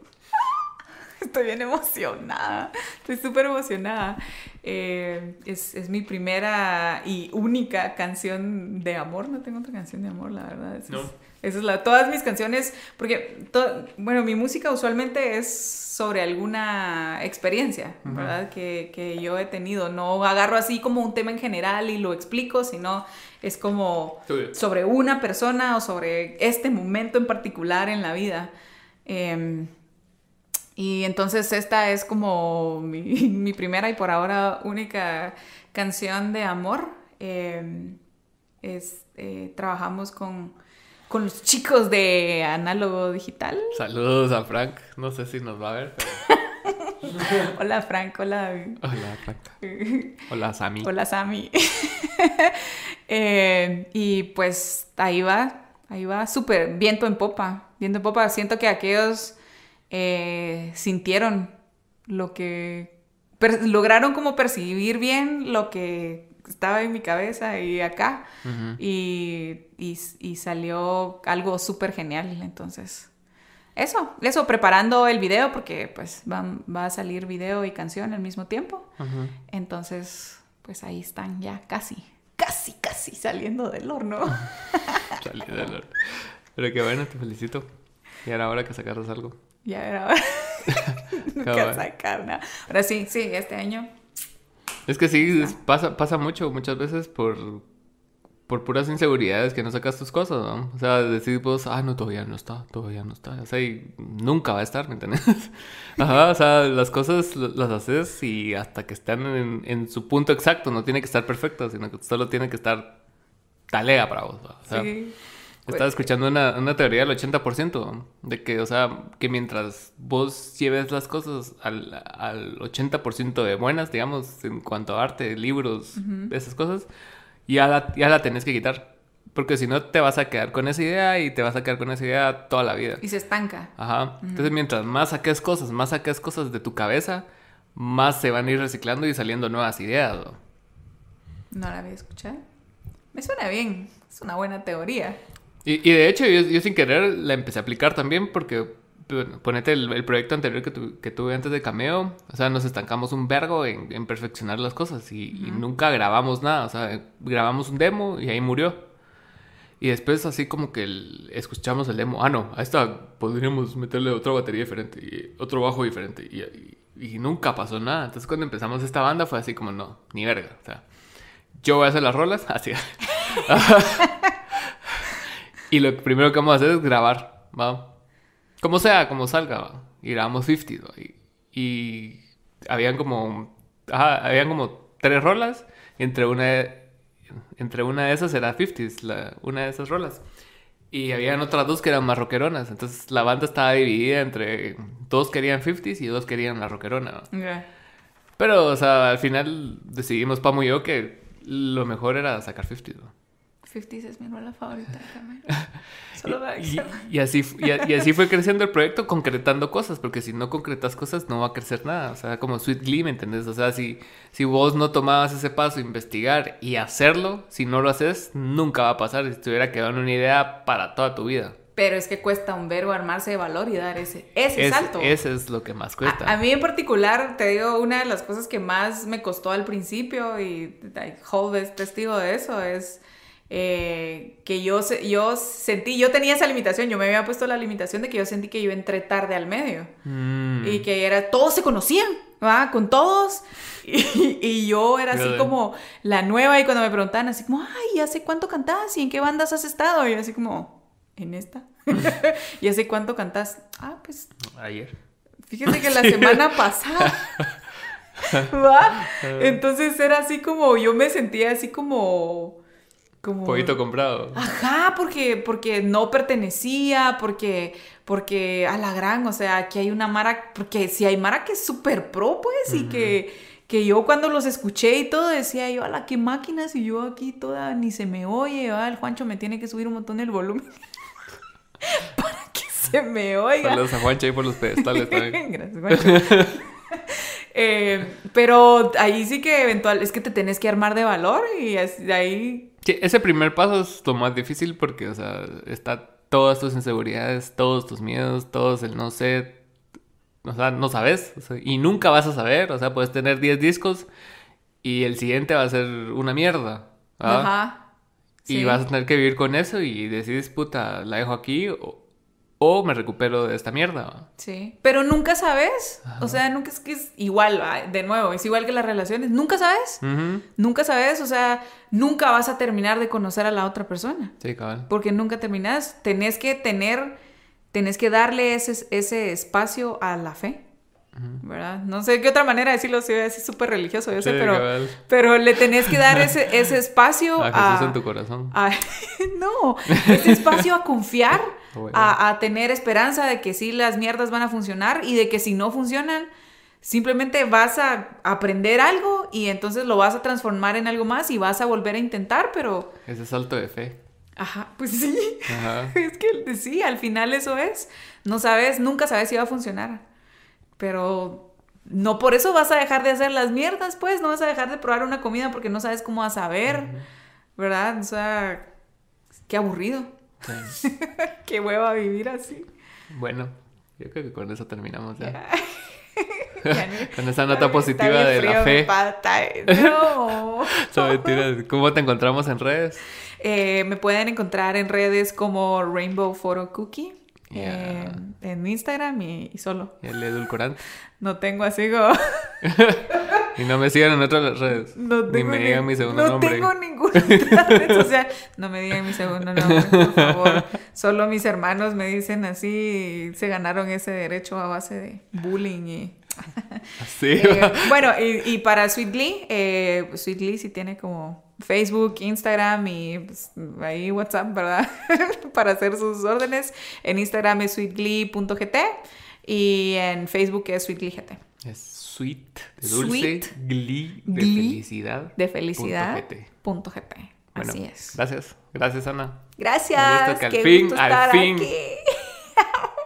Estoy bien emocionada. Estoy súper emocionada. Eh, es, es mi primera y única canción de amor. No tengo otra canción de amor, la verdad. Esa No. Es, esa es la, todas mis canciones, porque, to- bueno, mi música usualmente es sobre alguna experiencia. ¿verdad? Que, que yo he tenido. No agarro así como un tema en general y lo explico, sino es como sobre una persona o sobre este momento en particular en la vida. Em, y entonces esta es como mi, mi primera y por ahora única canción de amor. Em, es, eh, trabajamos con, con los chicos de Análogo Digital. Saludos a Frank. No sé si nos va a ver, pero. Hola Frank, hola David. Hola, Frank. Hola, Sammy. Hola Sammy. Eh, y pues ahí va, ahí va, súper viento en popa, viento en popa. Siento que aquellos eh, sintieron lo que, lograron como percibir bien lo que estaba en mi cabeza y acá. Y, y- y salió algo súper genial, entonces... Eso, eso, preparando el video porque pues va, va a salir video y canción al mismo tiempo. Entonces, pues ahí están ya casi, casi, casi saliendo del horno. Salí del horno. Pero qué bueno, te felicito. Y era hora que sacaras algo. ya era hora. Nunca Cabal. sacar nada. Ahora sí, sí, este año. Es que sí, es- pasa, pasa mucho, muchas veces por, por puras inseguridades que no sacas tus cosas, ¿no? O sea, decir vos, ah, no, todavía no está, todavía no está. O sea, y nunca va a estar, ¿me entiendes? Ajá, o sea, las cosas las haces y hasta que están en, en su punto exacto, no tiene que estar perfecto, sino que solo tiene que estar talega para vos, ¿va? O sea, sí. Estaba escuchando una, una teoría del 80%, de que, o sea, que mientras vos lleves las cosas al, al 80% de buenas, digamos, en cuanto a arte, libros, esas cosas, ya la, ya la tenés que quitar. Porque si no, te vas a quedar con esa idea y te vas a quedar con esa idea toda la vida. Y se estanca. Ajá. Entonces, mientras más saques cosas, más saques cosas de tu cabeza, más se van a ir reciclando y saliendo nuevas ideas. ¿no? No la había escuchado. Me suena bien. Es una buena teoría. Y, y de hecho, yo, yo sin querer la empecé a aplicar también porque, bueno, ponete el, el proyecto anterior que, tu- que tuve antes de Cameo, o sea, nos estancamos un vergo en, en perfeccionar las cosas y, y nunca grabamos nada, o sea, grabamos un demo y ahí murió. Y después así como que el- escuchamos el demo, ah, no, a esta podríamos meterle otra batería diferente y otro bajo diferente y, y- y nunca pasó nada. Entonces cuando empezamos esta banda fue así como, no, ni verga, o sea, yo voy a hacer las rolas, así. Y lo primero que vamos a hacer es grabar, ¿va? Como sea, como salga, ¿va? Y grabamos 50, ¿va? Y, y habían como... Ajá, habían como tres rolas. Entre una, de- entre una de esas era 50, la, una de esas rolas. Y habían otras dos que eran más rockeronas. Entonces la banda estaba dividida entre... Dos querían 50 y dos querían la rockerona, ¿va? Ya. Pero, o sea, al final decidimos, Pamo y yo, que lo mejor era sacar 50, ¿va? 50 es mi rola favorita a Y, y así, y, así fue creciendo el proyecto, concretando cosas, porque si no concretas cosas no va a crecer nada. O sea, como Sweet Glee, ¿me entendés? O sea, si, si vos no tomabas ese paso, investigar y hacerlo, si no lo haces, nunca va a pasar. Si te hubiera quedado en una idea para toda tu vida. Pero es que cuesta un verbo armarse de valor y dar ese, ese Es- salto. Ese es lo que más cuesta. A, a mí en particular, te digo, una de las cosas que más me costó al principio, y Hove es testigo de eso, es eh, que yo, yo sentí, yo tenía esa limitación, yo me había puesto la limitación de que yo sentí que yo entré tarde al medio. Mm. Y que era, todos se conocían, ¿va? Con todos. Y, y yo era así como la nueva y cuando me preguntaban así como, ay, ¿hace cuánto cantás? ¿Y en qué bandas has estado? Y yo así como, ¿en esta? ¿Y hace cuánto cantás? Ah, pues Ayer. Fíjate que la semana pasada. ¿Va? Entonces era así como, yo me sentía así como. Como Poquito comprado. Ajá, porque, porque no pertenecía, porque, porque a la gran, o sea, aquí hay una Mara, porque si hay Mara que es súper pro, pues, y que, que yo cuando los escuché y todo decía yo, a la qué máquinas, y yo aquí toda ni se me oye, ¿va? el Juancho me tiene que subir un montón el volumen para que se me oiga. Saludos a Juancho ahí por los pedestales también. Gracias, Juancho. Eh, pero ahí sí que eventual es que te tenés que armar de valor y de ahí Sí, ese primer paso es lo más difícil porque, o sea, está todas tus inseguridades, todos tus miedos, todos el no sé, o sea, no sabes, o sea, y nunca vas a saber, o sea, puedes tener 10 discos y el siguiente va a ser una mierda. Ajá. Y Sí. vas a tener que vivir con eso y decides, puta, la dejo aquí o, o me recupero de esta mierda. ¿va? Sí. Pero nunca sabes. O sea, nunca es que es igual, va, de nuevo, es igual que las relaciones. Nunca sabes. Nunca sabes, o sea, nunca vas a terminar de conocer a la otra persona. Sí, cabal. Porque nunca terminas. Tenés que tener, tenés que darle ese, ese espacio a la fe. ¿Verdad? No sé qué otra manera decirlo, si es súper religioso, yo sé, Sí, pero, cabal. pero le tenés que dar ese, ese espacio A a, Jesús en tu corazón. a- no, ese espacio a confiar, Bueno. a, a tener esperanza de que sí las mierdas van a funcionar y de que si no funcionan, simplemente vas a aprender algo y entonces lo vas a transformar en algo más y vas a volver a intentar, pero, Ese salto de fe. ajá, pues sí, Ajá. es que sí, al final eso es, no sabes, nunca sabes si va a funcionar, pero no por eso vas a dejar de hacer las mierdas, pues, no vas a dejar de probar una comida porque no sabes cómo vas a ver, ¿verdad? O sea, qué aburrido. Sí. Qué hueva vivir así. Bueno, yo creo que con eso terminamos ya. Ya ni- Con esa nota positiva de frío la fe. No, mentiras. ¿Cómo te encontramos en redes? Eh, me pueden encontrar en redes como Rainbow Photo Cookie. En Instagram y, y solo. El edulcorante. No tengo así como. Y no me sigan en otras redes. No Ni tengo me ni- digan mi segundo no nombre. tengo ninguna red social. No me digan mi segundo nombre, por favor. Solo mis hermanos me dicen así y se ganaron ese derecho a base de bullying y Así. Eh, bueno, y, y para Sweetly, eh, Sweetly sí tiene como Facebook, Instagram y pues, ahí WhatsApp, ¿verdad? para hacer sus órdenes. En Instagram es sweetglee.gt y en Facebook es sweetglygt. Es sweet, de dulce, Sweet. glee, de Glee, felicidad. De felicidad. punto gt. punto gt. Bueno, Así es. Gracias. Gracias, Ana. Gracias. Me gusta que al qué fin- al fin. aquí.